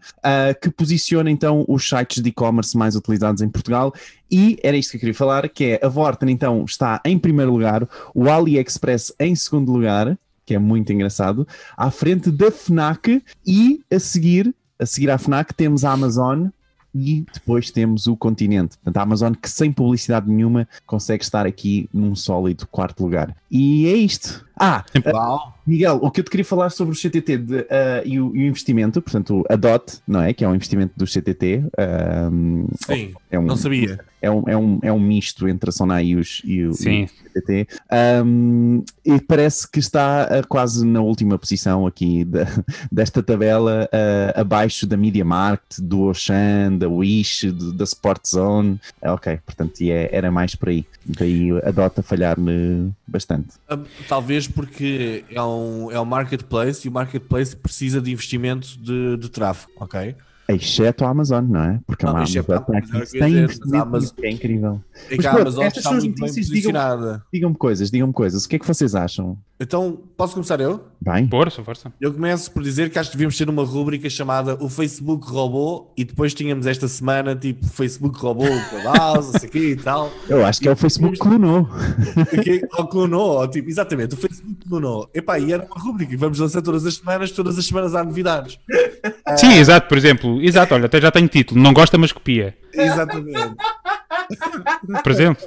que posiciona então os sites de e-commerce mais utilizados em Portugal. E era isto que eu queria falar, que é a Vorten então está em primeiro lugar, o AliExpress em segundo lugar, que é muito engraçado, à frente da FNAC e a seguir, a seguir à FNAC temos a Amazon e depois temos o Continente. Portanto, a Amazon que sem publicidade nenhuma consegue estar aqui num sólido quarto lugar. E é isto. Ah, Uau. Miguel, o que eu te queria falar sobre o CTT de, uh, e, o, e o investimento, portanto, a DOT, não é? Que é um investimento do CTT. um, Sim, é um, não sabia. é um, é um, é um misto entre a Sonai e, os, e, o, e Sim. o CTT. Um, e parece que está uh, quase na última posição aqui da- desta tabela, uh, abaixo da Media Markt, do Ocean, da Wish, do- da Sport Zone. Ah, ok, portanto, e é- era mais por aí. Daí a DOT a falhar-me bastante. Ah, Talvez porque é um, é um marketplace e o marketplace precisa de investimento de, de tráfego, ok? Exceto a Amazon, não é? Porque Não, a Amazon a mas a investimento, Amazon- que é incrível. É Mas que a pronto, Amazon estas está muito bem digam- posicionada. Digam-me coisas, digam-me coisas. O que é que vocês acham? Então, posso começar eu? Bem? Força, força. Eu começo por dizer que acho que devíamos ter uma rúbrica chamada O Facebook Robô e depois tínhamos esta semana tipo Facebook Robô, Clubhouse, não sei o quê e tal. Eu acho que é o Facebook que clonou. Ou clonou, ou tipo, exatamente, o Facebook clonou. Epá, e era uma rúbrica que vamos lançar todas as semanas, todas as semanas há novidades. Sim, exato, por exemplo. Exato, olha, até já tenho título. Não gosta, mas copia. Exatamente. Por exemplo.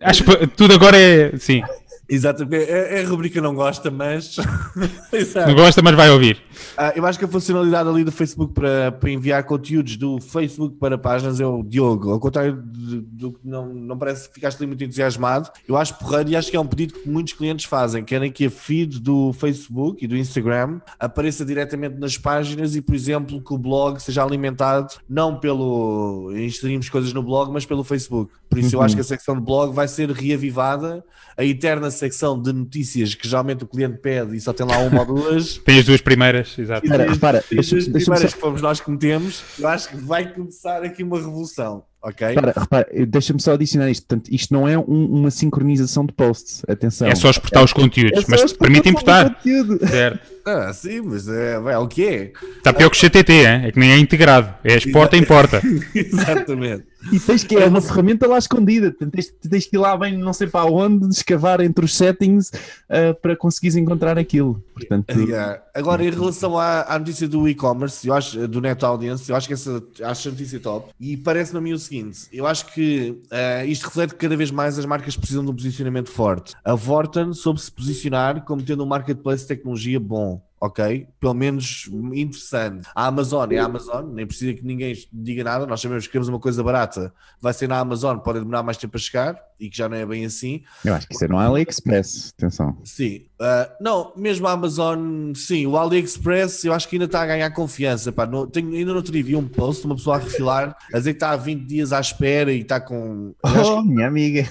Acho que tudo agora é. Sim. Exatamente. É, é a rubrica não gosta, mas. Exato. Não gosta, mas vai ouvir. Ah, eu acho que a funcionalidade ali do Facebook para, para enviar conteúdos do Facebook para páginas é o Diogo. Ao contrário do que não, não parece que ficaste ali muito entusiasmado, eu acho porreiro e acho que é um pedido que muitos clientes fazem. Querem que a feed do Facebook e do Instagram apareça diretamente nas páginas e, por exemplo, que o blog seja alimentado não pelo inserirmos coisas no blog, mas pelo Facebook. Por isso eu Uhum. acho que a secção de blog vai ser reavivada. A eterna secção de notícias que geralmente o cliente pede e só tem lá uma ou duas. Tem as duas primeiras, exato. E as duas primeiras que fomos nós que metemos, eu acho que vai começar aqui uma revolução, ok? repara, repara, deixa-me só adicionar isto. Portanto, isto não é um- uma sincronização de posts. Atenção. É só exportar os conteúdos, É mas permite importar. Certo. Ah, sim, mas é, é o que é. Está pior que o CTT, hein? é que nem é integrado. É exporta, importa. Exatamente. E tens que é uma ferramenta lá escondida. Tens, tens que ir lá bem, não sei para onde, escavar entre os settings ah, para conseguires encontrar aquilo. Portanto, Yeah. Agora, em relação à, à notícia do e-commerce, eu acho, do Net Audience, eu acho que essa acho a notícia top. E parece-me a mim o seguinte: eu acho que eh, isto reflete que cada vez mais as marcas precisam de um posicionamento forte. A Vorten soube se posicionar como tendo um marketplace de tecnologia bom. Ok? Pelo menos interessante. A Amazon é a Amazon, nem precisa que ninguém diga nada. Nós sabemos que queremos uma coisa barata, vai ser na Amazon, pode demorar mais tempo a chegar e que já não é bem assim. eu acho que isso é no AliExpress. Atenção. Sim. Ah, não, mesmo a Amazon, sim, o AliExpress eu acho que ainda está a ganhar confiança. Pá. No- tenho, ainda no outro dia vi um post, uma pessoa a refilar, a dizer que está há 20 dias à espera e está com. Oh, minha amiga.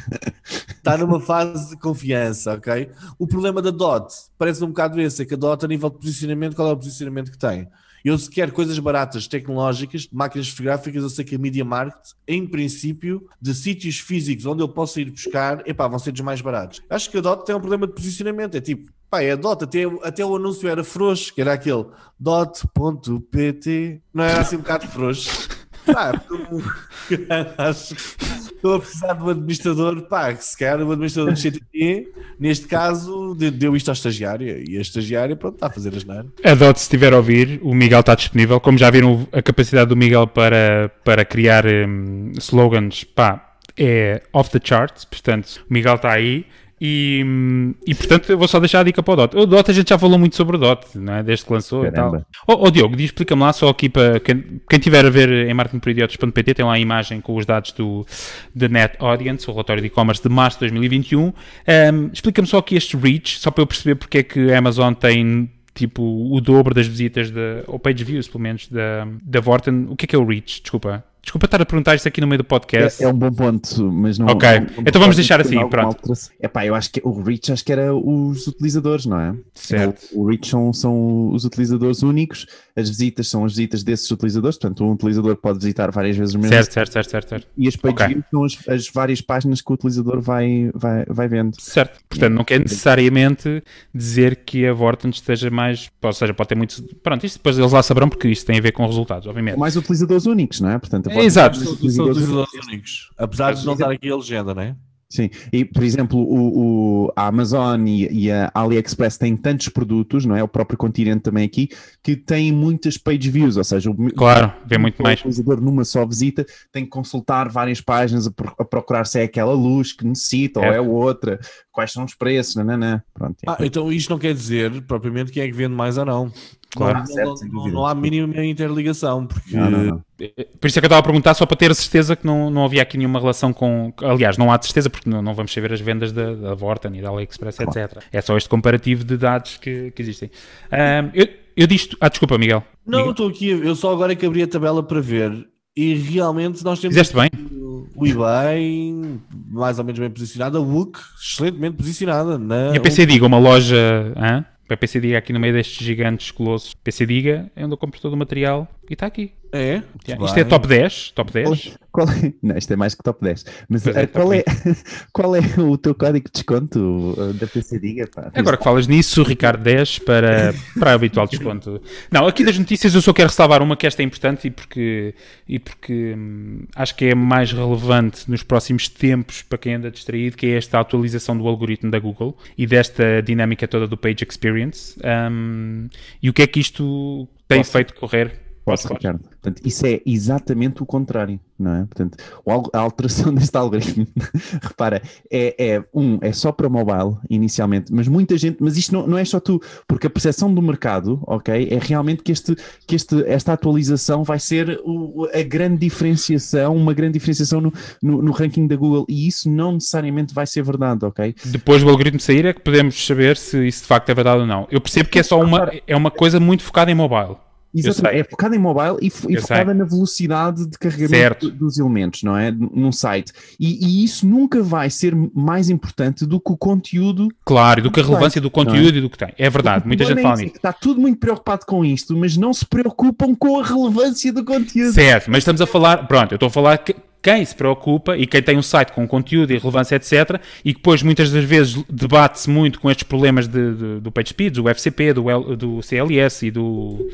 está numa fase de confiança, ok? O problema da DOT parece um bocado esse, é que a DOT, a nível de posicionamento, qual é o posicionamento que tem? Eu, se quero coisas baratas, tecnológicas, máquinas fotográficas, eu sei que a Media Market, em princípio, de sítios físicos onde eu possa ir buscar, epá, vão ser dos mais baratos. Acho que a DOT tem um problema de posicionamento. É tipo, pá, é a DOT, até, até o anúncio era frouxo, que era aquele dot.pt, não era assim um bocado frouxo. Pá, acho estou a precisar de um administrador, pá, que se calhar o administrador do CTT, neste caso, de- deu isto à estagiária, e a estagiária, pronto, está a fazer as neiras. A Dot, se estiver a ouvir, o Miguel está disponível. Como já viram a capacidade do Miguel para, para criar hum, slogans, pá, é off the charts. Portanto, o Miguel está aí. E, e portanto eu vou só deixar a dica para o Dot. O Dot a gente já falou muito sobre o Dot, não é? Desde que lançou Caramba. e tal. Ó oh, Diogo, explica-me lá só aqui para quem, quem tiver a ver em marketingporidiotas.pt tem lá a imagem com os dados do da Net Audience, o relatório de e-commerce de março de 2021. Ahm, explica-me só aqui este reach, só para eu perceber porque é que a Amazon tem tipo o dobro das visitas da, ou page views pelo menos da, da Vorten. O que é que é o reach? Desculpa. Desculpa estar a perguntar isto aqui no meio do podcast. É, é um bom ponto, mas não. Ok. não- não Então vamos deixar assim, pronto. alteração. Epá, eu acho que o reach acho que era os utilizadores, não é? Certo. O, o reach são, são os utilizadores únicos, as visitas são as visitas desses utilizadores, portanto, um utilizador pode visitar várias vezes o mesmo Certo, certo, certo, certo, certo. e as page Ok. views são as, as várias páginas que o utilizador vai, vai, vai vendo. Certo. Portanto, não quer necessariamente dizer que a Vorten esteja mais. Ou seja, pode ter muito. Pronto, isto depois eles lá saberão porque isto tem a ver com resultados, obviamente. Mais utilizadores únicos, não é? Portanto, É, exato. São utilizadores utilizadores únicos. Apesar de não estar aqui a legenda, não é? Sim, e por exemplo, o, o- a Amazon e, e a AliExpress têm tantos produtos, não é? O próprio continente também aqui, que têm muitas page views, ou seja, o, Claro, vê muito o mais. utilizador numa só visita tem que consultar várias páginas a, pro- a procurar se é aquela luz que necessita ou Certo. é outra, quais são os preços, nananã. Pronto, é. Ah, então isto não quer dizer propriamente quem é que vende mais ou não. Claro. Não, Certo, não- não- há mínima interligação, porque Não, não, não. Por isso é que eu estava a perguntar, só para ter a certeza que não, não havia aqui nenhuma relação com. Aliás, não há de certeza, porque não, não vamos saber as vendas da, da Vorten e da AliExpress, etc. É só este comparativo de dados que, que existem. Ahm, eu, eu disto. Ah, desculpa, Miguel. Não, Miguel, estou aqui, eu só agora é que abri a tabela para ver e realmente nós temos Fizeste bem? o eBay mais ou menos bem posicionado, a Wook excelentemente posicionada na E a PC Diga, uma loja. Hã? A PC Diga aqui no meio destes gigantes colossos. PC Diga é onde eu compro todo o material e está aqui. É, Yeah, bem. Isto é top 10? Top 10? Qual é? Não, isto é mais que top 10. Mas Pois é, eh, qual, é, qual é o teu código de desconto uh, da PC Diga? Pá? Agora que falas nisso, Ricardo 10 para, para habitual desconto. Não, aqui das notícias eu só quero ressalvar uma que esta é importante e porque, e porque hum, acho que é mais relevante nos próximos tempos para quem anda distraído, que é esta atualização do algoritmo da Google e desta dinâmica toda do Page Experience. Hum, e o que é que isto tem Posso? feito correr? Posso, Ricardo? Portanto, isso é exatamente o contrário, não é? Portanto, a alteração deste algoritmo, repara, é, é, um, é só para mobile inicialmente, mas muita gente, mas isto não, não é só tu, porque a percepção do mercado, ok, é realmente que, este, que este, esta atualização vai ser o- a grande diferenciação, uma grande diferenciação no, no, no ranking da Google, e isso não necessariamente vai ser verdade, ok? Depois do algoritmo sair é que podemos saber se isso de facto é verdade ou não. Eu percebo que é só uma, é uma coisa muito focada em mobile. Exatamente, é focada em mobile e, e focada na velocidade de carregamento Certo. do- dos elementos, não é? Num site. E, e isso nunca vai ser mais importante do que o conteúdo. Claro, e do que a relevância do conteúdo e do que tem. É verdade, muita gente problema fala é nisso. Está tudo muito preocupado com isto, mas não se preocupam com a relevância do conteúdo. Certo, mas estamos a falar, pronto, eu estou a falar que quem se preocupa e quem tem um site com conteúdo e relevância, etc., e que depois muitas das vezes debate-se muito com estes problemas de, de- do PageSpeed, do FCP, do, L- do CLS e do.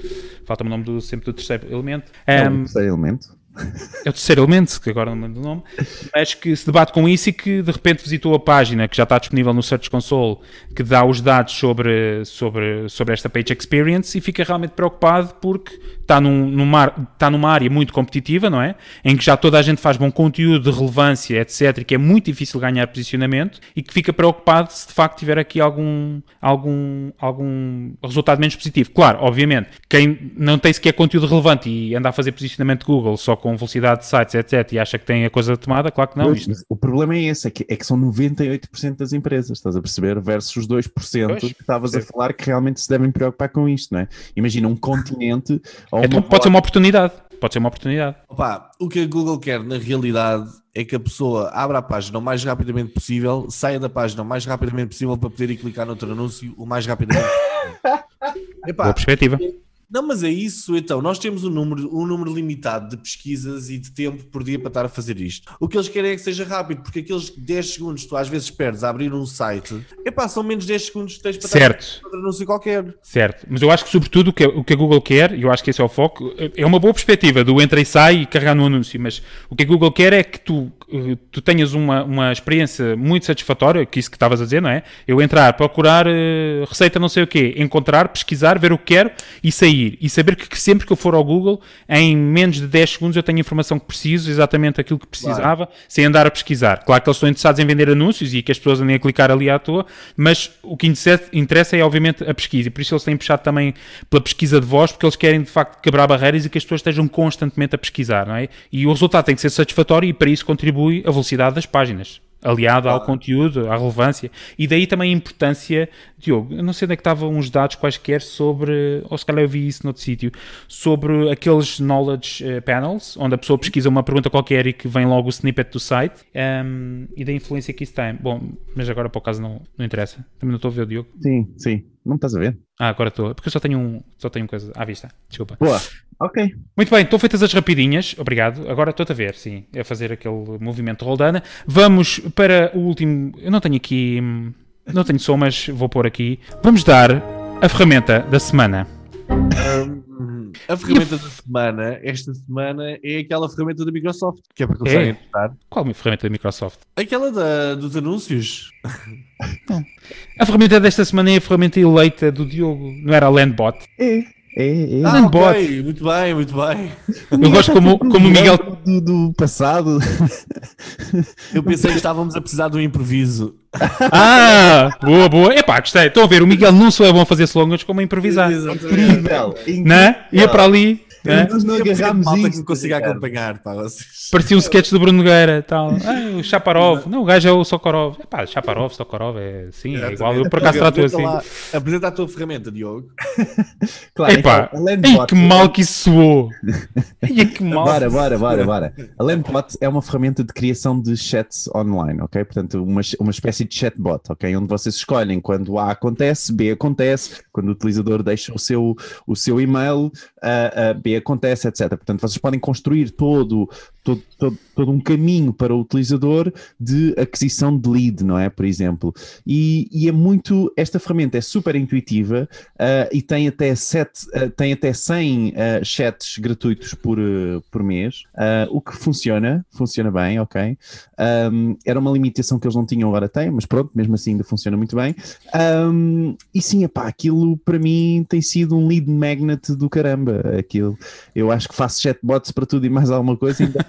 Falta-me o nome do, sempre do terceiro elemento. É Um, o terceiro elemento. É o terceiro elemento, que agora não lembro do nome, mas que se debate com isso e que de repente visitou a página que já está disponível no Search Console, que dá os dados sobre, sobre, sobre esta Page Experience e fica realmente preocupado porque está, num, numa, está numa área muito competitiva, não é? Em que já toda a gente faz bom conteúdo de relevância, etc., e que é muito difícil ganhar posicionamento e que fica preocupado se de facto tiver aqui algum, algum, algum resultado menos positivo. Claro, obviamente, quem não tem sequer conteúdo relevante e anda a fazer posicionamento de Google só com velocidade de sites, etc., e acha que tem a coisa tomada, claro que não. Pois, Isto, o problema é esse, é que, é que são 98% das empresas, estás a perceber? Versus os 2% Pois, que estavas a falar que realmente se devem preocupar com isto, não é? Imagina um continente ou então uma pode ser uma oportunidade. Pode ser uma oportunidade. Opa, o que a Google quer na realidade é que a pessoa abra a página o mais rapidamente possível, saia da página o mais rapidamente possível para poder ir clicar noutro anúncio o mais rapidamente possível. Epá, Boa perspectiva. Não, mas é isso, então. Nós temos um número, um número limitado de pesquisas e de tempo por dia para estar a fazer isto. O que eles querem é que seja rápido, porque aqueles 10 segundos que tu às vezes perdes a abrir um site, epá, são menos 10 segundos que tens para Certo. estar a anúncio qualquer. Certo, mas eu acho que sobretudo o que, o que a Google quer, e eu acho que esse é o foco, é uma boa perspectiva do entra e sai e carregar no anúncio, mas o que a Google quer é que tu eh, tu tenhas uma, uma experiência muito satisfatória, que isso que estavas a dizer, não é? Eu entrar, procurar uh, receita não sei o quê, encontrar, pesquisar, ver o que quero e sair. E saber que, que sempre que eu for ao Google, em menos de 10 segundos eu tenho a informação que preciso, exatamente aquilo que precisava, claro. sem andar a pesquisar. Claro que eles estão interessados em vender anúncios e que as pessoas andem a clicar ali à toa, mas o que interessa é obviamente a pesquisa. E por isso eles têm puxado também pela pesquisa de voz, porque eles querem de facto quebrar barreiras e que as pessoas estejam constantemente a pesquisar, não é? E o resultado tem que ser satisfatório e para isso contribui a velocidade das páginas aliado ao conteúdo, à relevância. E daí também a importância, Diogo, eu não sei onde é que estavam uns dados quaisquer sobre, ou se calhar eu vi isso noutro sítio, sobre aqueles knowledge uh, panels, onde a pessoa pesquisa uma pergunta qualquer e que vem logo o snippet do site, um, ehm, e da influência que isso tem. Bom, mas agora para o caso não, não interessa. Também não estou a ver o Diogo. Sim, sim. Não estás a ver? Ah, agora estou. Porque eu só tenho um, só tenho coisa à vista. Desculpa. Boa. Ok. Muito bem, estão feitas as rapidinhas. Obrigado. Agora estou a ver, sim, a fazer aquele movimento roldana. Vamos para o último. Eu não tenho aqui. Não tenho som, mas vou pôr aqui. Vamos dar a ferramenta da semana. A ferramenta da semana, esta semana, é aquela ferramenta da Microsoft, que é para começar é? a testar. Qual a ferramenta da Microsoft? Aquela da, dos anúncios. Não. A ferramenta desta semana é a ferramenta eleita do Diogo, não era a Landbot? É. É, é. Ah, okay. Muito bem, muito bem. Eu gosto como, como o Miguel. Do, do, passado. Eu pensei que estávamos a precisar de um improviso. Ah, boa, boa. Epá, gostei. Estão a ver, o Miguel não só é bom fazer slogans como a improvisar. Incrível. Não? É? Ia para ali. É? Nós não agarramos malta que me consiga acompanhar, pá, vocês. Parecia um sketch do Bruno Nogueira, tal. Ah, o Chaparov. Não, o gajo é o Sokorov. É pá, Chaparov, Sokorov, é sim, é igual. Eu por acaso trato assim. Lá, apresenta a tua ferramenta, Diogo. claro, Epá, então, que mal que isso soou. Ei, que mal. Bora, bora, bora, bora. A Landbot é uma ferramenta de criação de chats online, ok? Portanto, uma, uma espécie de chatbot, ok? Onde vocês escolhem quando A acontece, B acontece, quando o utilizador deixa o seu, o seu e-mail, uh, uh, B acontece, etc. Portanto, vocês podem construir todo, todo, todo, todo, um caminho para o utilizador de aquisição de lead, não é? Por exemplo. E, e é muito. Esta ferramenta é super intuitiva uh, e tem até, sete, uh, tem até 100 uh, chats gratuitos por, por mês, o que funciona, funciona bem, ok? Um, era uma limitação que eles não tinham, agora têm, mas pronto, mesmo assim ainda funciona muito bem. Um, e sim, epá, aquilo para mim tem sido um lead magnet do caramba. Aquilo, eu acho que faço chatbots para tudo e mais alguma coisa. Ainda,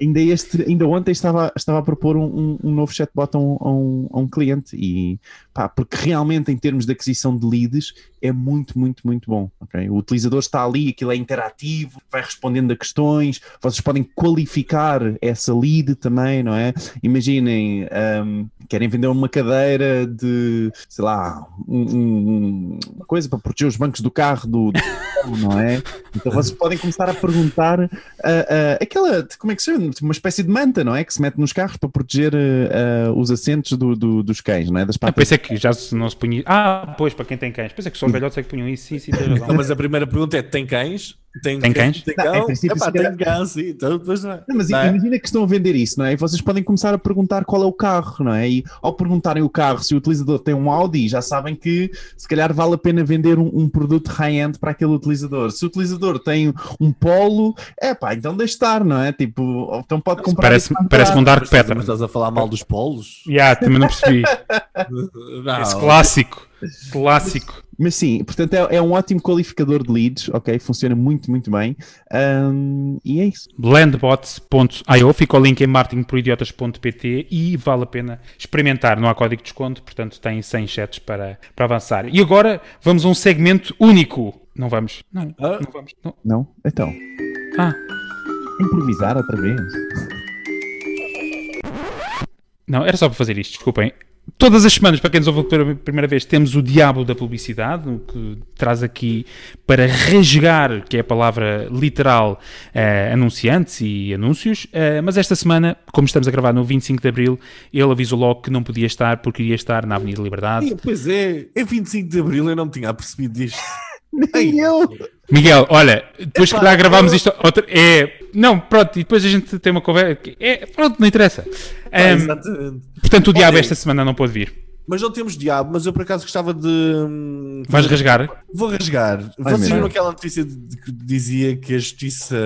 ainda, este, ainda ontem estava, estava a propor um, um novo chatbot a um, a um, a um cliente e pá, porque realmente em termos de aquisição de leads é muito, muito, muito bom. Okay? O utilizador está ali, aquilo é interativo, vai respondendo a questões, vocês podem qualificar essa lead também, não é? Imaginem, um, querem vender uma cadeira de, sei lá, um, um, uma coisa para proteger os bancos do carro do, do não é? Então vocês podem começar a perguntar uh, uh, aquela, como é que se chama? Uma espécie de manta, não é? Que se mete nos carros para proteger uh, os assentos do, do, dos cães, não é? Das patas. Eu pensei que já não se punha. Ah, pois, para quem tem cães. Pensei que só os velhotes é que punham isso, sim, sim, não, mas a primeira pergunta é: tem cães? Tem, tem cães? Tem cão? Não, é, Epá, tem cão, sim. Então, depois não, é. não, mas não é? imagina que estão a vender isso, não é? E vocês podem começar a perguntar qual é o carro, não é? E ao perguntarem o carro, se o utilizador tem um Audi, já sabem que se calhar vale a pena vender um, um produto high-end para aquele utilizador. Se o utilizador tem um Polo, é pá, então deixe estar, não é? Tipo, então pode comprar. Parece, parece um Dark Petra. Mas estás a falar mal dos Polos? Já, yeah, também não percebi. não. Esse clássico. Clássico. Mas sim, portanto é, é, um ótimo qualificador de leads, ok? Funciona muito, muito bem. Um, e é isso. Blendbots.io, fica o link em marketingporidiotas.pt e vale a pena experimentar. Não há código de desconto, portanto tem 100 chats para, para avançar. E agora vamos a um segmento único. Não vamos. Não, ah? não vamos. Não. não? Então. Ah. Improvisar outra vez. Não, era só para fazer isto, desculpem. Todas as semanas, para quem nos ouve pela primeira vez, temos o diabo da publicidade, o que traz aqui para rasgar, que é a palavra literal, uh, anunciantes e anúncios. Uh, mas esta semana, como estamos a gravar no 25 de Abril, ele avisou logo que não podia estar porque iria estar na Avenida Liberdade. Pois é, é 25 de Abril, eu não me tinha percebido disto. Nem eu! Miguel, olha, depois Epá, que já gravámos eu... isto, outra, é. Não, pronto, e depois a gente tem uma conversa. É, pronto, não interessa. Um, exatamente. Portanto, o diabo esta semana não pode vir. Mas não temos diabo, mas eu por acaso gostava de. hum, Vais rasgar? Vou rasgar. Ai, Vocês viram aquela notícia de- de- que dizia que a justiça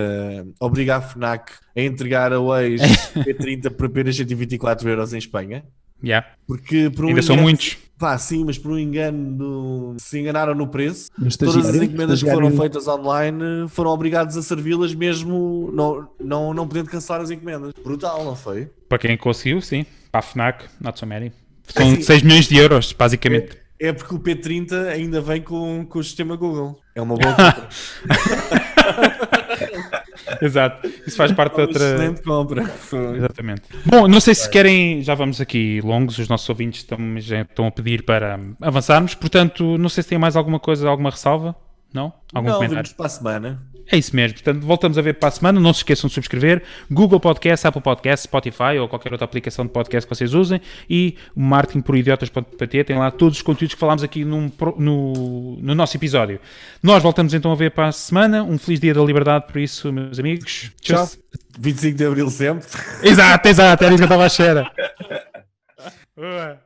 obriga a FNAC a entregar a Waze P30 por apenas 124 euros em Espanha? Yeah. Porque por um Ainda são engano- muitos. Pá, sim, mas por um engano no- se enganaram no preço. Todas as encomendas que foram feitas online foram obrigados a servi-las mesmo não, não, não podendo cancelar as encomendas. Brutal, não foi? Para quem conseguiu, sim. Para a FNAC, not so many. São Assim- 6 milhões de euros, basicamente. É porque o P30 ainda vem com, com o sistema Google. É uma boa compra. Exato. Isso faz parte de Uma outra. excelente compra. Exatamente. Bom, não sei se querem, já vamos aqui longos, os nossos ouvintes estão, já estão a pedir para avançarmos, portanto, não sei se tem mais alguma coisa, alguma ressalva? Não? Algum Não, comentário? para a semana. É isso mesmo. Portanto, voltamos a ver para a semana. Não se esqueçam de subscrever Google Podcast, Apple Podcast, Spotify ou qualquer outra aplicação de podcast que vocês usem. E o marketingporidiotas.pt tem lá todos os conteúdos que falámos aqui num no, no nosso episódio. Nós voltamos então a ver para a semana. Um feliz dia da liberdade por isso, meus amigos. Tchau. 25 de Abril sempre. Exato, exato. Era isso que eu estava à.